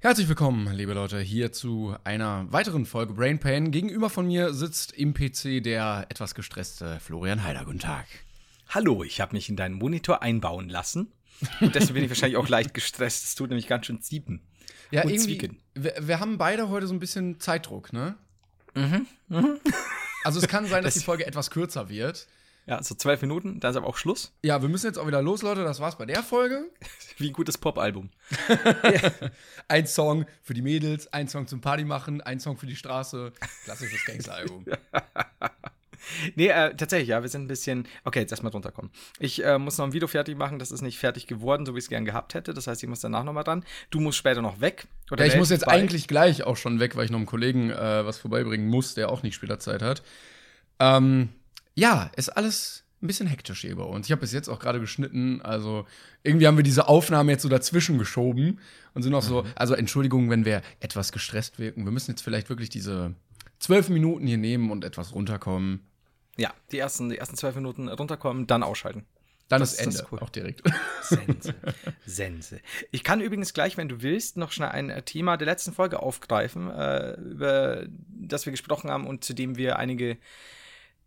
Herzlich willkommen, liebe Leute, hier zu einer weiteren Folge Brain Pain. Gegenüber von mir sitzt im PC der etwas gestresste Florian Heider. Guten Tag. Hallo, ich habe mich in deinen Monitor einbauen lassen. Und deswegen bin ich wahrscheinlich auch leicht gestresst. Es tut nämlich ganz schön ziepen. Ja, und irgendwie. zwicken. Wir, wir haben beide heute so ein bisschen Zeitdruck, ne? Mhm. Also es kann sein, dass Das- die Folge etwas kürzer wird. Ja, so zwölf Minuten, dann ist aber auch Schluss. Ja, wir müssen jetzt auch wieder los, Leute. Das war's bei der Folge. Wie ein gutes Popalbum. Ein Song für die Mädels, ein Song zum Party machen, ein Song für die Straße. Klassisches Gangster-Album. Nee, äh, tatsächlich, ja, wir sind ein bisschen. Okay, jetzt erstmal drunter kommen. Ich äh, muss noch ein Video fertig machen, das ist nicht fertig geworden, so wie ich es gern gehabt hätte. Das heißt, ich muss danach nochmal dran. Du musst später noch weg. Oder Ja, ich muss jetzt bald. eigentlich gleich auch schon weg, weil ich noch einem Kollegen äh, was vorbeibringen muss, der auch nicht später Zeit hat. Ähm, ja, ist alles ein bisschen hektisch hier bei uns. Ich habe bis jetzt auch gerade geschnitten, also irgendwie haben wir diese Aufnahme jetzt so dazwischen geschoben und sind auch so, Mhm. also Entschuldigung, wenn wir etwas gestresst wirken. Wir müssen jetzt vielleicht wirklich diese zwölf Minuten hier nehmen und etwas runterkommen. Ja, die ersten, die ersten zwölf Minuten runterkommen, dann ausschalten. Dann Das- ist das Ende, ist cool. auch direkt. Sense. Sense. Ich kann übrigens gleich, wenn du willst, noch schnell ein äh, Thema der letzten Folge aufgreifen, äh, über das wir gesprochen haben und zu dem wir einige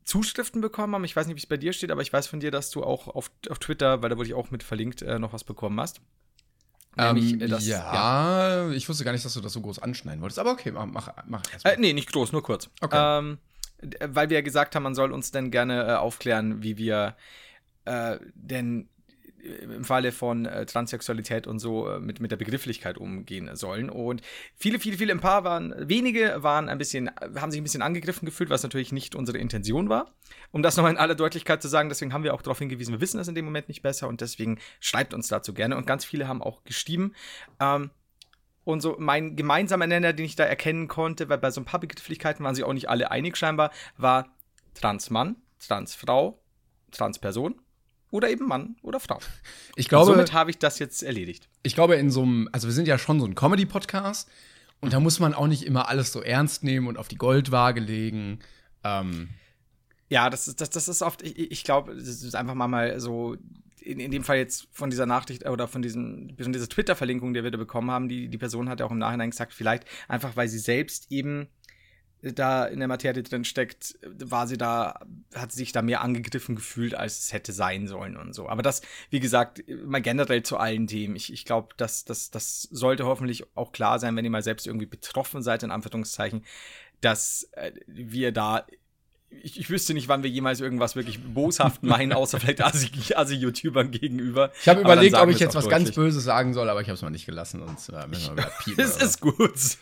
Zuschriften bekommen haben. Ich weiß nicht, wie es bei dir steht, aber ich weiß von dir, dass du auch auf, auf Twitter, weil da wurde ich auch mit verlinkt, äh, noch was bekommen hast. Nämlich, ähm, äh, das- ja, ich wusste gar nicht, dass du das so groß anschneiden wolltest, aber okay, mach, mach, mach erst mal. Äh, nee, nicht groß, nur kurz. Okay. Ähm, d- weil wir ja gesagt haben, man soll uns dann gerne äh, aufklären, wie wir äh, denn im Falle von äh, Transsexualität und so äh, mit, mit der Begrifflichkeit umgehen sollen. Und viele, viele, viele, ein paar waren, wenige waren ein bisschen, haben sich ein bisschen angegriffen gefühlt, was natürlich nicht unsere Intention war. Um das nochmal in aller Deutlichkeit zu sagen, deswegen haben wir auch darauf hingewiesen, wir wissen das in dem Moment nicht besser und deswegen schreibt uns dazu gerne. Und ganz viele haben auch geschrieben. Ähm, und so mein gemeinsamer Nenner, den ich da erkennen konnte, weil bei so ein paar Begrifflichkeiten waren sich auch nicht alle einig scheinbar, war Transmann, Transfrau, Transperson oder eben Mann oder Frau. Ich Und glaube, somit habe ich das jetzt erledigt. ich glaube, in so einem, also wir sind ja schon so ein Comedy-Podcast und da muss man auch nicht immer alles so ernst nehmen und auf die Goldwaage legen. Ähm, Ja, das ist, das, das ist oft, ich, ich glaube, das ist einfach mal, mal so, in, in dem Fall jetzt von dieser Nachricht oder von, diesen, von dieser Twitter-Verlinkung, die wir da bekommen haben, die, die Person hat ja auch im Nachhinein gesagt, vielleicht einfach, weil sie selbst eben da in der Materie drin steckt, war sie da, hat sich da mehr angegriffen gefühlt, als es hätte sein sollen und so. Aber das, wie gesagt, mal generell zu allen Themen. Ich, ich glaube, das, das, das sollte hoffentlich auch klar sein, wenn ihr mal selbst irgendwie betroffen seid, in Anführungszeichen, dass äh, wir da ich, ich wüsste nicht, wann wir jemals irgendwas wirklich boshaft meinen, außer vielleicht Asi- Asi-YouTubern gegenüber. ich habe überlegt, ob ich jetzt was ganz deutlich. Böses sagen soll, aber ich habe es mal nicht gelassen, sonst äh, müssen wir piepen. Es ist gut so.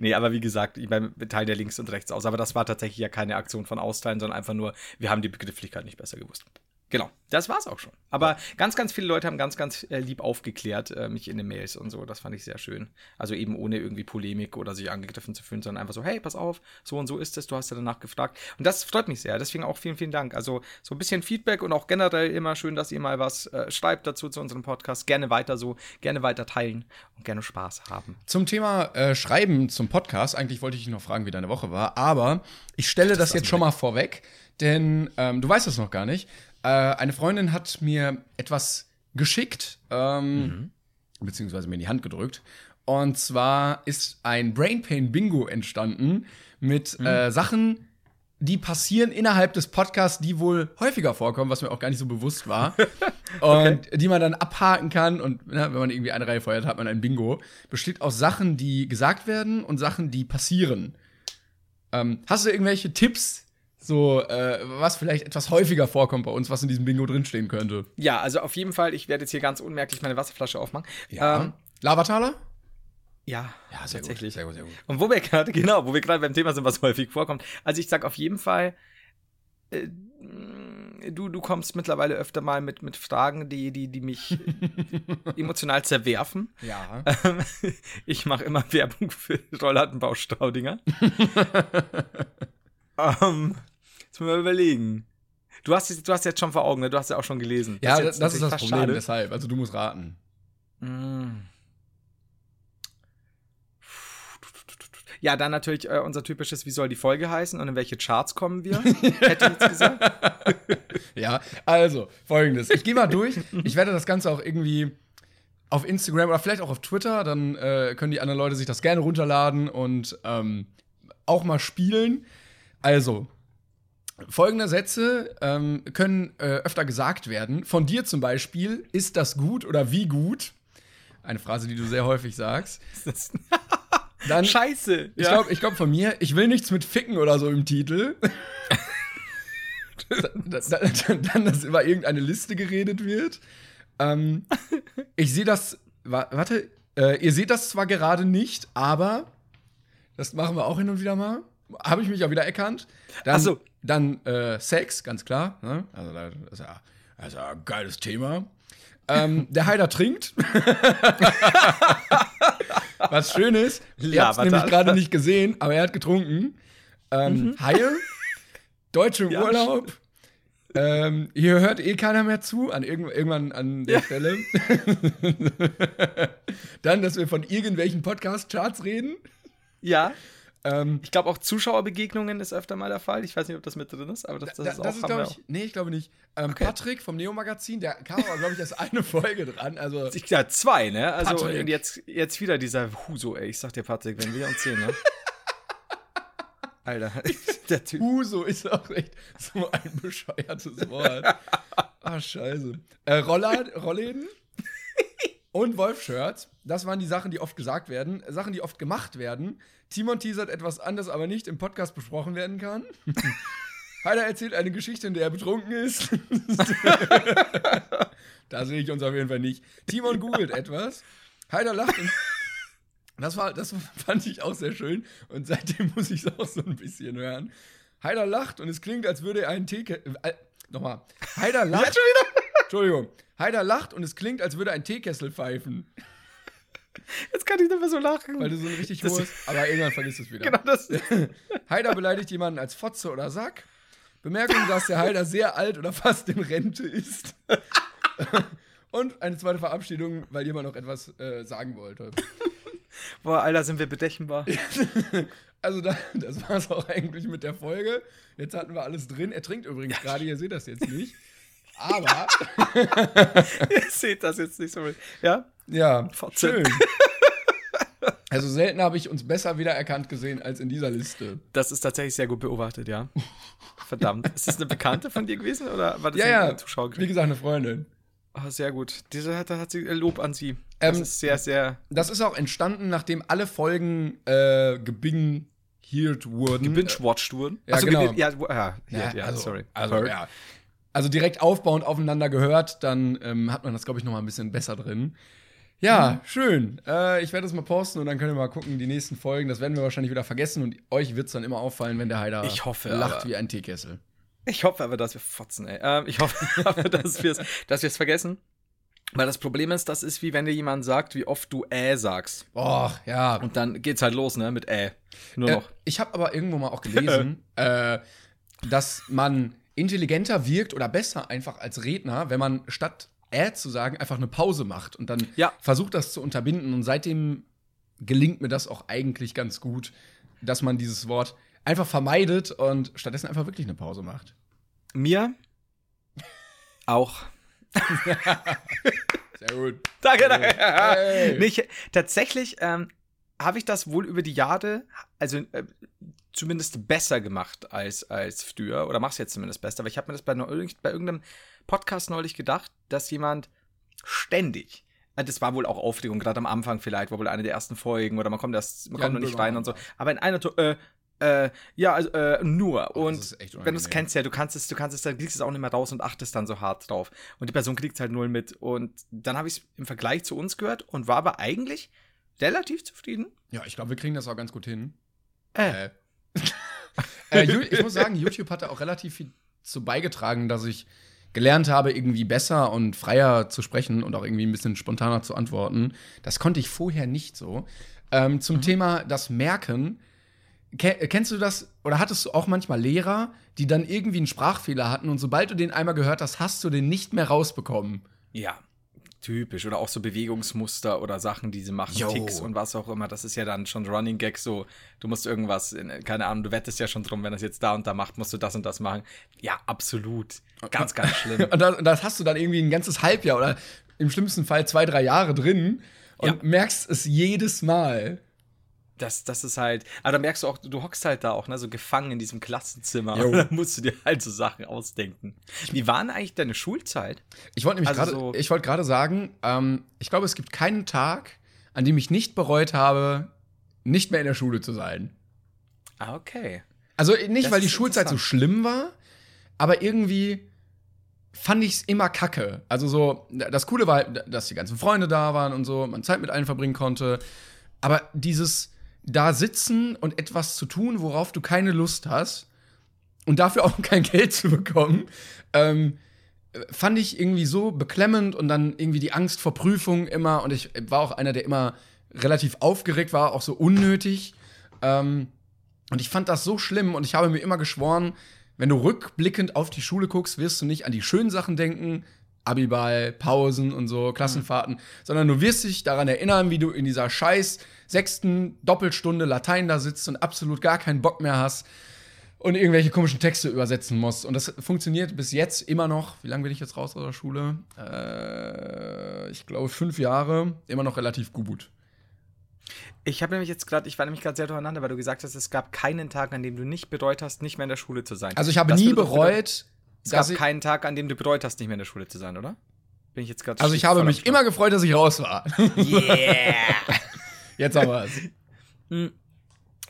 Nee, aber wie gesagt, ich meine, teilen ja links und rechts aus. Aber das war tatsächlich ja keine Aktion von Austeilen, sondern einfach nur, wir haben die Begrifflichkeit nicht besser gewusst. Genau, das war's auch schon. Aber ganz, ganz viele Leute haben ganz, ganz äh, lieb aufgeklärt, äh, mich in den Mails und so. Das fand ich sehr schön. Also eben ohne irgendwie Polemik oder sich angegriffen zu fühlen, sondern einfach so, hey, pass auf, so und so ist es, du hast ja danach gefragt. Und das freut mich sehr. Deswegen auch vielen, vielen Dank. Also so ein bisschen Feedback und auch generell immer schön, dass ihr mal was äh, schreibt dazu zu unserem Podcast. Gerne weiter so, gerne weiter teilen und gerne Spaß haben. Zum Thema äh, Schreiben zum Podcast, eigentlich wollte ich dich noch fragen, wie deine Woche war, aber ich stelle das, jetzt schon mal vorweg, denn ähm, du weißt es noch gar nicht. Äh, eine Freundin hat mir etwas geschickt, ähm, beziehungsweise mir in die Hand gedrückt. Und zwar ist ein Brain Pain Bingo entstanden mit äh, Sachen, die passieren innerhalb des Podcasts, die wohl häufiger vorkommen, was mir auch gar nicht so bewusst war. Und die man dann abhaken kann. Und ne, wenn man irgendwie eine Reihe feuert, hat man ein Bingo. Besteht aus Sachen, die gesagt werden und Sachen, die passieren. Ähm, hast du irgendwelche Tipps, so äh, was vielleicht etwas häufiger vorkommt bei uns, was in diesem Bingo drinstehen könnte? Ja, also auf jeden Fall, ich werde jetzt hier ganz unmerklich meine Wasserflasche aufmachen. Ähm, Lavataler? ja, Ja, sehr gut, tatsächlich. sehr gut, sehr gut. Und wo wir gerade, genau, wo wir gerade beim Thema sind, was häufig vorkommt. Also ich sag auf jeden Fall, äh, du, du kommst mittlerweile öfter mal mit, mit Fragen, die, die, die mich emotional zerwerfen. Ja. Ähm, ich mache immer Werbung für Rollladenbau Staudinger. ähm, jetzt müssen wir überlegen. Du hast, es- du hast jetzt schon vor Augen, ne? du hast ja auch schon gelesen. Ja, jetzt das, ist das Problem, schade. deshalb. Also du musst raten. Mm. Ja, dann natürlich äh, unser typisches, wie soll die Folge heißen und in welche Charts kommen wir? Hätte ich jetzt gesagt. Ja, also, folgendes. Ich gehe mal durch. Ich werde das Ganze auch irgendwie auf Instagram oder vielleicht auch auf Twitter, dann äh, können die anderen Leute sich das gerne runterladen und ähm, auch mal spielen. Also, folgende Sätze ähm, können äh, öfter gesagt werden. Von dir zum Beispiel, ist das gut oder wie gut? Eine Phrase, die du sehr häufig sagst. Das- Dann, Scheiße. ich glaube, ich glaub von mir, ich will nichts mit Ficken oder so im Titel. dann, dann, dann, dass über irgendeine Liste geredet wird. Ähm, ich sehe das, wa warte, äh, ihr seht das zwar gerade nicht, aber das machen wir auch hin und wieder mal. Habe ich mich auch wieder erkannt. Dann, Ach so. Dann äh, Sex, ganz klar. Ne? Also das ist, ja, das ist ja ein geiles Thema. Ähm, der Heider trinkt. Was schön ist, ihr habt es nämlich er. gerade nicht gesehen, aber er hat getrunken. Ähm, Haie, Deutsche im Ja, Urlaub. Ähm, hier hört eh keiner mehr zu, an irgend, irgendwann an der Stelle. Dann, dass wir von irgendwelchen Podcast-Charts reden. Ja. Ähm, Ich glaube auch Zuschauerbegegnungen ist öfter mal der Fall. Ich weiß nicht, ob das mit drin ist, aber das, das da- ist auch. das ist, ich, nee, ich glaube nicht. Ähm, Patrick vom Neo-Magazin, der kam aber, glaube ich, erst eine Folge dran. Also. Ich, ja, zwei, ne? Also Patrick. und jetzt, jetzt wieder dieser Huso, ey. Ich sag dir, Patrick, wenn wir uns sehen, ne? Alter, der Typ. Huso ist auch echt so ein bescheuertes Wort. Ah, scheiße. Äh, Roller, Rollläden und Wolf-Shirts. Das waren die Sachen, die oft gesagt werden. Sachen, die oft gemacht werden. Timon teasert etwas anderes, aber nicht im Podcast besprochen werden kann. Heider erzählt eine Geschichte, in der er betrunken ist. da sehe ich uns auf jeden Fall nicht. Timon googelt etwas. Heider lacht und das, war, das fand ich auch sehr schön und seitdem muss ich es auch so ein bisschen hören. Heider lacht und es klingt, als würde er einen Tee. Äh, nochmal. Heider lacht. Entschuldigung. Heider lacht und es klingt, als würde ein Teekessel pfeifen. Jetzt kann ich nicht mehr so lachen. Weil du so ein richtig Das- hohes. Aber irgendwann vergisst du es wieder. genau das. Heider beleidigt jemanden als Fotze oder Sack. Bemerkung, dass der Heider sehr alt oder fast in Rente ist. Und eine zweite Verabschiedung, weil jemand noch etwas äh, sagen wollte. Boah, Alter, sind wir bedechenbar. Also da, das war es auch eigentlich mit der Folge. Jetzt hatten wir alles drin. Er trinkt übrigens gerade, ihr seht das jetzt nicht. Aber, Ihr seht das jetzt nicht so. Ja? ja, Fotze. schön. Also selten habe ich uns besser wiedererkannt gesehen als in dieser Liste. Das ist tatsächlich sehr gut beobachtet, ja. Verdammt. Ist das eine Bekannte von dir gewesen oder war das Ja, eine ja, Zuschauer? wie gesagt, eine Freundin. Ah, sehr gut. Diese hat, hat sie Lob an sie. Das Ähm, ist sehr, sehr Das ist auch entstanden, nachdem alle Folgen äh, gebinghiert wurden. gebingewatcht wurden. Ja, Ach so, genau. ja, wo- ja, ja, ja, also, sorry. Also, ja. Also direkt aufbauend aufeinander gehört, dann ähm, hat man das, glaube ich, noch mal ein bisschen besser drin. Ja, Mhm. schön. Äh, ich werde das mal posten und dann könnt ihr mal gucken, die nächsten Folgen. Das werden wir wahrscheinlich wieder vergessen und euch wird es dann immer auffallen, wenn der Heider Ich hoffe, lacht aber- wie ein Teekessel. Ich hoffe aber, dass wir fotzen, ey. Ähm, ich hoffe aber, dass wir es dass wir's vergessen. Weil das Problem ist, das ist wie wenn dir jemand sagt, wie oft du äh sagst. Och, ja. Und dann geht's halt los, ne, mit äh. Nur Äh, noch. ich habe aber irgendwo mal auch gelesen, äh, dass man intelligenter wirkt oder besser einfach als Redner, wenn man statt äh zu sagen, einfach eine Pause macht und dann Ja. versucht, das zu unterbinden. Und seitdem gelingt mir das auch eigentlich ganz gut, dass man dieses Wort einfach vermeidet und stattdessen einfach wirklich eine Pause macht. Mir auch. Sehr gut. Danke, danke. Hey. Nee, ich, tatsächlich ähm, habe ich das wohl über die Jahre, also äh, zumindest besser gemacht als, als früher, oder mach's jetzt zumindest besser, aber ich habe mir das bei, bei irgendeinem Podcast neulich gedacht, dass jemand ständig, äh, das war wohl auch Aufregung, gerade am Anfang vielleicht, war wohl eine der ersten Folgen, oder man kommt erst, man Jan kommt noch nicht rein und so, aber in einer, äh, äh, ja, also, äh, nur. Oh, und wenn du es kennst ja, du kannst es, du kannst es, dann kriegst du es auch nicht mehr raus und achtest dann so hart drauf. Und die Person kriegt es halt null mit. Und dann habe ich es im Vergleich zu uns gehört und war aber eigentlich relativ zufrieden. Ja, ich glaube, wir kriegen das auch ganz gut hin. Äh. Äh. äh, ich muss sagen, YouTube hatte auch relativ viel zu beigetragen, dass ich gelernt habe, irgendwie besser und freier zu sprechen und auch irgendwie ein bisschen spontaner zu antworten. Das konnte ich vorher nicht so. Ähm, zum Thema das Merken. Ke kennst du das oder hattest du auch manchmal Lehrer, die dann irgendwie einen Sprachfehler hatten und sobald du den einmal gehört hast, hast du den nicht mehr rausbekommen? Ja, typisch. Oder auch so Bewegungsmuster oder Sachen, die sie machen, Jo. Ticks und was auch immer. Das ist ja dann schon Running Gag so. Du musst irgendwas, in, keine Ahnung, du wettest ja schon drum, wenn es jetzt da und da macht, musst du das und das machen. Ja, absolut. Ganz, ganz schlimm. Und das, und das hast du dann irgendwie ein ganzes Halbjahr oder im schlimmsten Fall zwei, drei Jahre drin und Ja. merkst es jedes Mal. Das, das ist halt, aber da merkst du auch, du hockst halt da auch, ne, so gefangen in diesem Klassenzimmer. Jo. Und dann musst du dir halt so Sachen ausdenken. Wie war denn eigentlich deine Schulzeit? Ich wollte nämlich Also gerade, so- ich wollte gerade sagen, ähm, ich glaube, es gibt keinen Tag, an dem ich nicht bereut habe, nicht mehr in der Schule zu sein. Ah, okay. Also nicht, Das weil die Schulzeit so schlimm war, aber irgendwie fand ich es immer kacke. Also so, das Coole war, halt, dass die ganzen Freunde da waren und so, man Zeit mit allen verbringen konnte. Aber dieses da sitzen und etwas zu tun, worauf du keine Lust hast und dafür auch kein Geld zu bekommen, ähm, fand ich irgendwie so beklemmend und dann irgendwie die Angst vor Prüfungen immer. Und ich war auch einer, der immer relativ aufgeregt war, auch so unnötig. Ähm, und ich fand das so schlimm und ich habe mir immer geschworen, wenn du rückblickend auf die Schule guckst, wirst du nicht an die schönen Sachen denken, Abiball, Pausen und so, Klassenfahrten, sondern du wirst dich daran erinnern, wie du in dieser scheiß sechsten Doppelstunde Latein da sitzt und absolut gar keinen Bock mehr hast und irgendwelche komischen Texte übersetzen musst. Und das funktioniert bis jetzt immer noch. Wie lange bin ich jetzt raus aus der Schule? Äh, ich glaube fünf Jahre. Immer noch relativ gut. Ich habe nämlich jetzt gerade, ich war nämlich gerade sehr durcheinander, weil du gesagt hast, es gab keinen Tag, an dem du nicht bereut hast, nicht mehr in der Schule zu sein. Also ich habe Das nie bereut, Es gab keinen Tag, an dem du bereut hast, nicht mehr in der Schule zu sein, oder? Bin ich jetzt gerade also ich habe mich immer gefreut, dass ich raus war. Yeah! Jetzt haben wir es.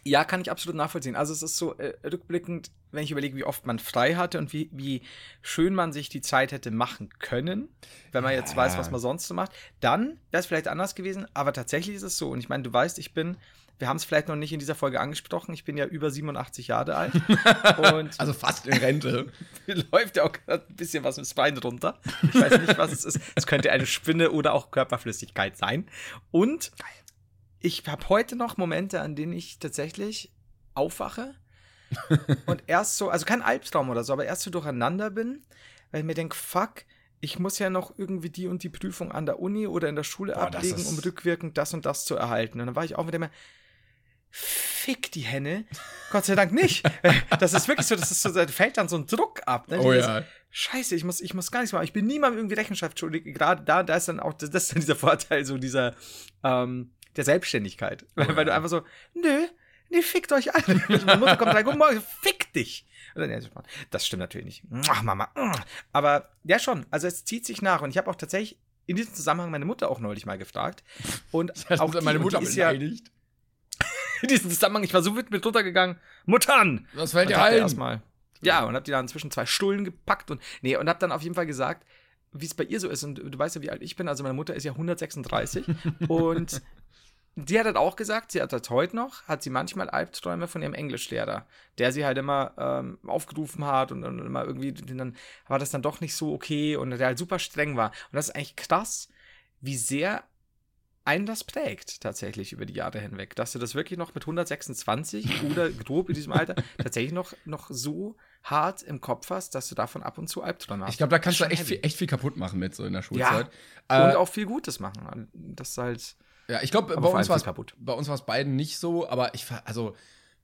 Ja, kann ich absolut nachvollziehen. Also es ist so äh, rückblickend, wenn ich überlege, wie oft man frei hatte und wie, wie schön man sich die Zeit hätte machen können, wenn man jetzt weiß, was man sonst so macht, dann wäre es vielleicht anders gewesen. Aber tatsächlich ist es so. Und ich meine, du weißt, ich bin, wir haben es vielleicht noch nicht in dieser Folge angesprochen, ich bin ja über 87 Jahre alt. Also fast in Rente. mir läuft ja auch gerade ein bisschen was ins Bein runter. Ich weiß nicht, was es ist. Es könnte eine Spinne oder auch Körperflüssigkeit sein. Und ich habe heute noch Momente, an denen ich tatsächlich aufwache und erst so, also kein Albtraum oder so, aber erst so durcheinander bin, weil ich mir denke, fuck, ich muss ja noch irgendwie die und die Prüfung an der Uni oder in der Schule Boah, ablegen, ist- um rückwirkend das und das zu erhalten. Und dann war ich auch mit dem Fick die Henne. Gott sei Dank nicht. Das ist wirklich so, das ist so, da fällt dann so ein Druck ab. Ne? Oh ja. Scheiße, ich muss, ich muss gar nichts machen. Ich bin niemandem irgendwie Rechenschaft schuldig. Gerade da, da ist dann auch, das ist dann dieser Vorteil, so dieser, ähm, der Selbstständigkeit. Weil, weil du einfach so, nö, nee, fickt euch alle. Meine Mutter kommt rein, guten Morgen, fick dich. Ja, Das stimmt natürlich nicht. Ach, Mama. Aber ja, schon. Also es zieht sich nach. Und ich habe auch tatsächlich in diesem Zusammenhang meine Mutter auch neulich mal gefragt. Und Das auch hat die, meine Mutter die ist ja beleidigt. in diesem Zusammenhang, ich war so wütend mit runtergegangen. Muttern! Was fällt dir ein? Erstmal, ja, und hab die dann zwischen zwei Stullen gepackt und nee, und hab dann auf jeden Fall gesagt, wie es bei ihr so ist. Und du weißt ja, wie alt ich bin. Also meine Mutter ist ja 136 und die hat halt auch gesagt, sie hat das heute noch, hat sie manchmal Albträume von ihrem Englischlehrer, der sie halt immer ähm, aufgerufen hat und, und immer irgendwie, dann war das dann doch nicht so okay und der halt super streng war. Und das ist eigentlich krass, wie sehr einen das prägt, tatsächlich über die Jahre hinweg. Dass du das wirklich noch mit 126 oder grob in diesem Alter tatsächlich noch, noch so hart im Kopf hast, dass du davon ab und zu Albträume hast. Ich glaube, da kannst du echt viel, echt viel kaputt machen mit so in der Ja, Schulzeit. und Äh, auch viel Gutes machen. Das ist halt. Ja, ich glaube, bei uns war viel kaputt. bei uns war es beiden nicht so, aber ich war, also,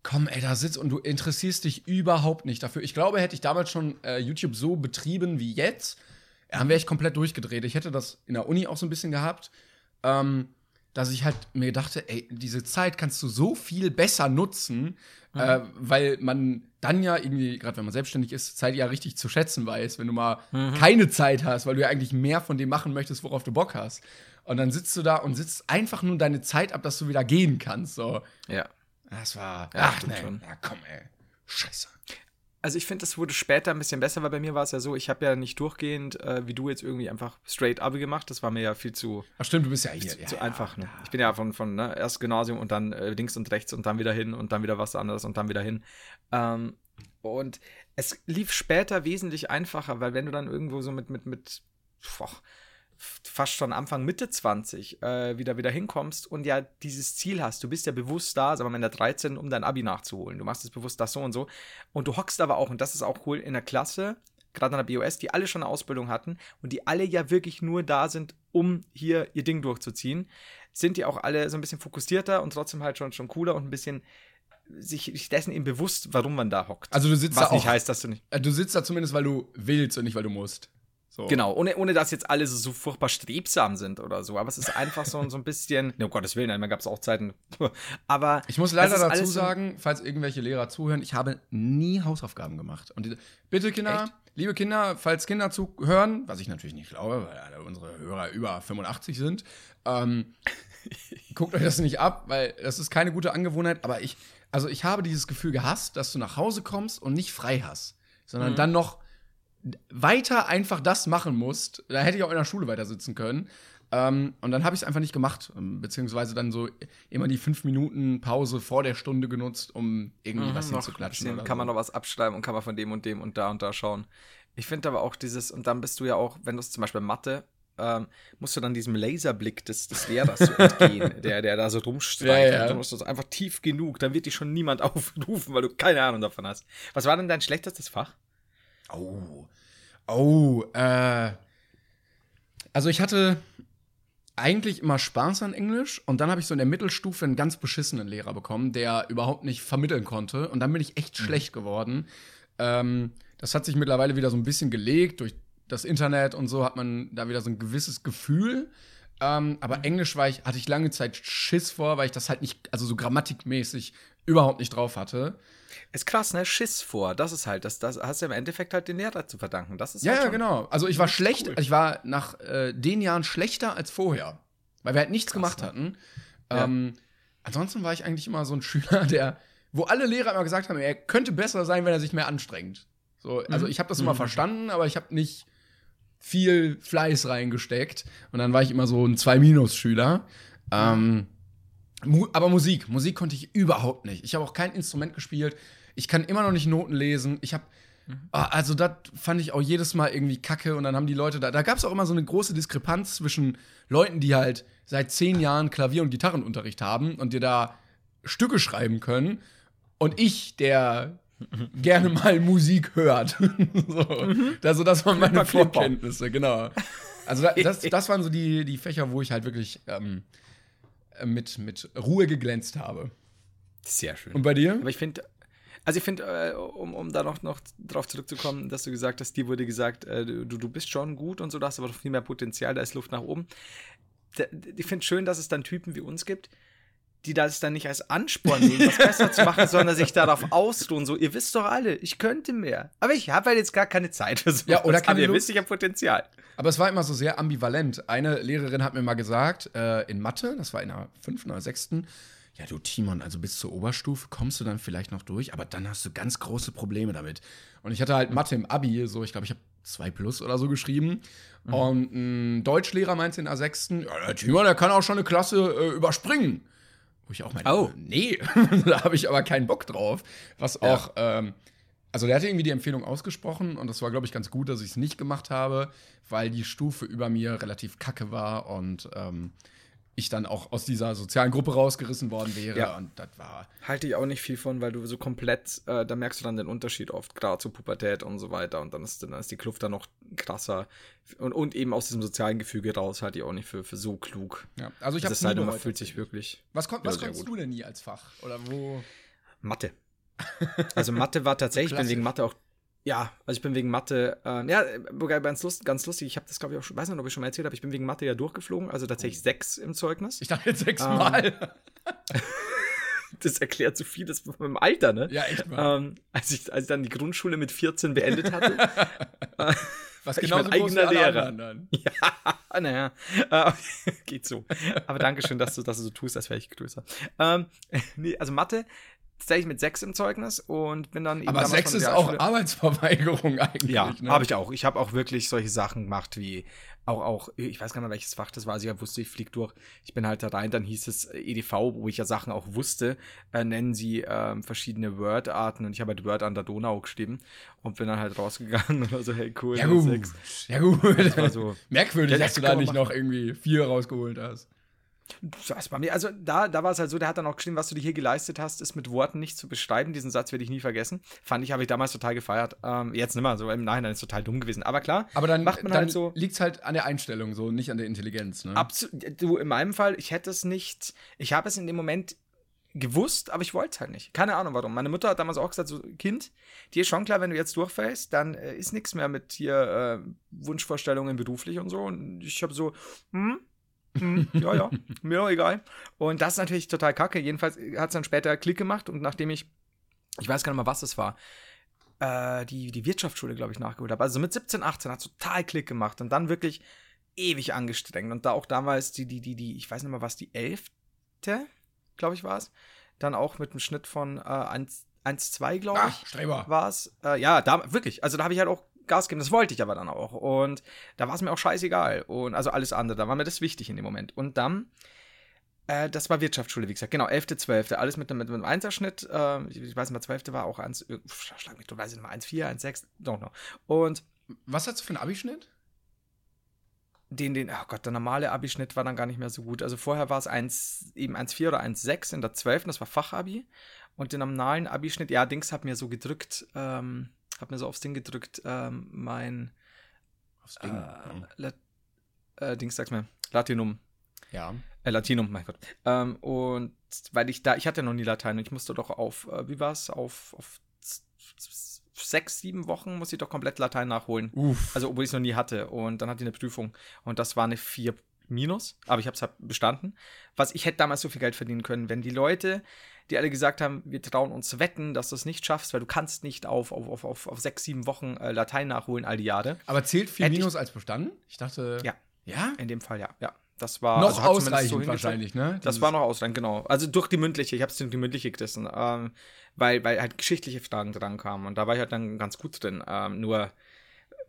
komm, ey, da sitzt und du interessierst dich überhaupt nicht dafür. Ich glaube, hätte ich damals schon äh, YouTube so betrieben wie jetzt, dann wäre ich komplett durchgedreht. Ich hätte das in der Uni auch so ein bisschen gehabt, ähm, dass ich halt mir dachte, ey, diese Zeit kannst du so viel besser nutzen, äh, weil man dann ja irgendwie, gerade wenn man selbstständig ist, Zeit ja richtig zu schätzen weiß, wenn du mal keine Zeit hast, weil du ja eigentlich mehr von dem machen möchtest, worauf du Bock hast. Und dann sitzt du da und sitzt einfach nur deine Zeit ab, dass du wieder gehen kannst. So. Ja. Das war. Ja, ach, nee. schon. Ja, komm, ey. Scheiße. Also ich finde, das wurde später ein bisschen besser, weil bei mir war es ja so, ich habe ja nicht durchgehend, äh, wie du jetzt irgendwie einfach straight Abi gemacht. Das war mir ja viel zu, Ach, stimmt, du bist ja hier. zu, ja, zu ja. einfach. Ne? Ich bin ja von, von ne, erst Gymnasium und dann äh, links und rechts und dann wieder hin und dann wieder was anderes und dann wieder hin. Ähm, Und es lief später wesentlich einfacher, weil wenn du dann irgendwo so mit, mit, mit, boah, fast schon Anfang, Mitte 20 äh, wieder, wieder hinkommst und ja dieses Ziel hast. Du bist ja bewusst da, sagen wir mal in der 13, um dein Abi nachzuholen. Du machst es bewusst das so und so. Und du hockst aber auch, und das ist auch cool, in der Klasse, gerade an der BOS, die alle schon eine Ausbildung hatten und die alle ja wirklich nur da sind, um hier ihr Ding durchzuziehen, sind die auch alle so ein bisschen fokussierter und trotzdem halt schon, schon cooler und ein bisschen sich, dessen eben bewusst, warum man da hockt. Also du sitzt Was da nicht auch, heißt, dass du nicht. äh, du sitzt da zumindest, weil du willst und nicht, weil du musst. So. Genau, ohne, ohne dass jetzt alle so, so furchtbar strebsam sind oder so. Aber es ist einfach so, so ein bisschen. Ne, um Gottes Willen, einmal gab es auch Zeiten. Aber. Ich muss leider dazu sagen, falls irgendwelche Lehrer zuhören, ich habe nie Hausaufgaben gemacht. Und die, bitte Kinder, Echt? liebe Kinder, falls Kinder zuhören, was ich natürlich nicht glaube, weil alle unsere Hörer über 85 sind, ähm, guckt euch das nicht ab, weil das ist keine gute Angewohnheit. Aber ich, also ich habe dieses Gefühl gehasst, dass du nach Hause kommst und nicht frei hast, sondern dann noch weiter einfach das machen musst. Da hätte ich auch in der Schule weiter sitzen können. Ähm, und dann habe ich es einfach nicht gemacht, ähm, beziehungsweise dann so immer die fünf Minuten Pause vor der Stunde genutzt, um irgendwie was Mhm, noch hinzuklatschen. oder kann man so. noch was abschreiben und kann man von dem und dem und da und da schauen. Ich finde aber auch dieses, und dann bist du ja auch, wenn du es zum Beispiel Mathe, ähm, musst du dann diesem Laserblick des, des Lehrers so entgehen, der, der da so rumstreicht. Ja, ja. Du musst das einfach tief genug, dann wird dich schon niemand aufrufen, weil du keine Ahnung davon hast. Was war denn dein schlechtestes Fach? Oh. Oh, äh. Also ich hatte eigentlich immer Spaß an Englisch und dann habe ich so in der Mittelstufe einen ganz beschissenen Lehrer bekommen, der überhaupt nicht vermitteln konnte und dann bin ich echt schlecht geworden. Ähm, das hat sich mittlerweile wieder so ein bisschen gelegt durch das Internet und so hat man da wieder so ein gewisses Gefühl. Ähm, aber Englisch war ich, hatte ich lange Zeit Schiss vor, weil ich das halt nicht, also so grammatikmäßig überhaupt nicht drauf hatte. Ist krass, ne? Schiss vor. Das ist halt, das, das hast du im Endeffekt halt den Lehrer zu verdanken. Das ist Ja, halt ja, genau. Also ich war schlecht, also ich war nach äh, den Jahren schlechter als vorher. Weil wir halt nichts gemacht ne? hatten. Ja. Ähm, ansonsten war ich eigentlich immer so ein Schüler, der, wo alle Lehrer immer gesagt haben, er könnte besser sein, wenn er sich mehr anstrengt. So, also Mhm. ich habe das immer verstanden, aber ich habe nicht viel Fleiß reingesteckt. Und dann war ich immer so ein 2-Minus-Schüler. Ähm, Mu aber Musik, Musik konnte ich überhaupt nicht. Ich habe auch kein Instrument gespielt. Ich kann immer noch nicht Noten lesen. Ich habe, ah, also das fand ich auch jedes Mal irgendwie kacke. Und dann haben die Leute da, da gab es auch immer so eine große Diskrepanz zwischen Leuten, die halt seit zehn Jahren Klavier- und Gitarrenunterricht haben und dir da Stücke schreiben können. Und ich, der gerne mal Musik hört. so. Also das waren meine. Vorkenntnisse, genau. Also da, das, das waren so die, die Fächer, wo ich halt wirklich ähm, äh, mit, mit Ruhe geglänzt habe. Sehr schön. Und bei dir? Aber ich finde, also ich finde, äh, um, um da noch, noch drauf zurückzukommen, dass du gesagt hast, dir wurde gesagt, äh, du, du bist schon gut und so, da hast aber noch viel mehr Potenzial, da ist Luft nach oben. Da, ich finde schön, dass es dann Typen wie uns gibt, die das dann nicht als Ansporn nehmen, was besser zu machen, sondern sich darauf ausruhen. So, ihr wisst doch alle, ich könnte mehr. Aber ich habe halt jetzt gar keine Zeit für so. Ja, oder keine Aber ihr wisst, ich habe Potenzial. Aber es war immer so sehr ambivalent. Eine Lehrerin hat mir mal gesagt, äh, in Mathe, das war in der fünften oder sechsten, ja, du Timon, also bis zur Oberstufe kommst du dann vielleicht noch durch, aber dann hast du ganz große Probleme damit. Und ich hatte halt Mathe im Abi, so, ich glaube, ich habe 2 plus oder so geschrieben. Und ein Deutschlehrer meinte in der sechsten, ja, der Timon, der kann auch schon eine Klasse äh, überspringen. Wo ich auch meinte, Oh. nee, da habe ich aber keinen Bock drauf. Was auch, ähm, also der hatte irgendwie die Empfehlung ausgesprochen und das war, glaube ich, ganz gut, dass ich es nicht gemacht habe, weil die Stufe über mir relativ kacke war und ähm, ich dann auch aus dieser sozialen Gruppe rausgerissen worden wäre. Ja. Und das war. Halte ich auch nicht viel von, weil du so komplett, äh, da merkst du dann den Unterschied oft, gerade zur Pubertät und so weiter. Und dann ist, dann ist die Kluft dann noch krasser. Und, und eben aus diesem sozialen Gefüge raus halte ich auch nicht für, für so klug. Ja. Also ich Das habe ist halt, man fühlt sich wirklich. Was, kon was konntest du denn nie als Fach? Oder wo? Mathe. Also Mathe war tatsächlich, ich bin wegen Mathe auch. Ja, also ich bin wegen Mathe, ähm, ja, ganz, lust, ganz lustig, ich habe das glaube ich auch schon, weiß nicht, ob ich schon mal erzählt habe, ich bin wegen Mathe ja durchgeflogen, also tatsächlich sechs im Zeugnis. Ich dachte jetzt sechsmal. Das erklärt so vieles von meinem Alter, ne? ja, echt mal. Ähm, als, ich, als ich dann die Grundschule mit 14 beendet hatte, was ich genauso mein eigener Lehrer. anderen dann. Ja, naja, äh, geht so. Aber danke schön, dass du, dass du so tust, als wäre ich größer. Ähm, nee, also Mathe, tatsächlich mit sechs im Zeugnis und bin dann eben Aber von ist auch Arbeitsverweigerung eigentlich. Ja, ne? habe ich auch. Ich habe auch wirklich solche Sachen gemacht wie auch, auch, ich weiß gar nicht welches Fach das war. Also ich wusste, ich flieg durch. Ich bin halt da rein, dann hieß es EDV, wo ich ja Sachen auch wusste, äh, nennen sie ähm, verschiedene Word-Arten und ich habe halt Word an der Donau geschrieben und bin dann halt rausgegangen und war so, hey cool, Ja gut. Ja gut. war so- Merkwürdig, dass du das da nicht noch irgendwie vier rausgeholt hast. Das bei mir, also da, da war es halt so, der hat dann auch geschrieben, was du dir hier geleistet hast, ist mit Worten nicht zu beschreiben. Diesen Satz werde ich nie vergessen. Fand ich, habe ich damals total gefeiert. Ähm, jetzt nimmer, so im Nachhinein ist es total dumm gewesen. Aber klar, Aber dann, macht man dann halt so. liegt's halt an der Einstellung, so nicht an der Intelligenz. Ne? Absolut. Du, in meinem Fall, ich hätte es nicht, ich habe es in dem Moment gewusst, aber ich wollte es halt nicht. Keine Ahnung warum. Meine Mutter hat damals auch gesagt, so, Kind, dir ist schon klar, wenn du jetzt durchfällst, dann äh, ist nichts mehr mit hier äh, Wunschvorstellungen beruflich und so. Und ich habe so, hm, hm, ja, ja, mir auch egal. Und das ist natürlich total kacke. Jedenfalls hat es dann später Klick gemacht und nachdem ich, ich weiß gar nicht mal, was es war, äh, die, die Wirtschaftsschule, glaube ich, nachgeholt habe. Also mit 17, 18 hat es total Klick gemacht und dann wirklich ewig angestrengt. Und da auch damals die, die, die, die, ich weiß nicht mal, was, die elfte, glaube ich, war es. Dann auch mit einem Schnitt von äh, 1, 1,2, glaube ich Ach, Streber. war es. Äh, ja, da wirklich. Also da habe ich halt auch Gas gegeben. Das wollte ich aber dann auch. Und da war es mir auch scheißegal. Und also alles andere. Da war mir das wichtig in dem Moment. Und dann, äh, das war Wirtschaftsschule, wie gesagt. Genau, 11., 12. Alles mit, einem- mit einem Einserschnitt. Äh, ich, ich weiß nicht mal, 12. war auch 1, äh, schlag mich, du weißt nicht mal, 1,4, 1,6, don't know. Und Was hast du für einen Abischnitt? den, den, oh Gott, der normale Abischnitt war dann gar nicht mehr so gut. Also vorher war es 1, eben 1,4 oder 1,6 in der 12. Das war Fachabi. Und den normalen Abischnitt, ja, Dings hat mir so gedrückt, ähm, hat mir so aufs Ding gedrückt, ähm, mein Aufs Ding. äh, La äh, Dings, sag's mir, Latinum. ja. Äh, Latinum, mein Gott. Ähm, und weil ich da, ich hatte noch nie Latein und ich musste doch auf, äh, wie war's, auf, auf sechs, sieben Wochen muss ich doch komplett Latein nachholen. Uff. Also, obwohl ich es noch nie hatte. Und dann hatte ich eine Prüfung. Und das war eine 4 minus. Aber ich habe es halt bestanden. Was ich hätte damals so viel Geld verdienen können, wenn die Leute, die alle gesagt haben, wir trauen uns wetten, dass du es nicht schaffst, weil du kannst nicht auf, auf, auf, auf, sechs, sieben Wochen äh, Latein nachholen, all die Jahre. Aber zählt 4 Hätte ich- Minus als bestanden? Ich dachte. Ja. Ja? In dem Fall, ja. Ja. Das war Noch also ausreichend hingezeigt. wahrscheinlich, ne? Das Dieses- war noch ausreichend, genau. Also durch die mündliche, ich habe es durch die mündliche gerissen, ähm, weil, weil halt geschichtliche Fragen dran kamen und da war ich halt dann ganz gut drin. Ähm, nur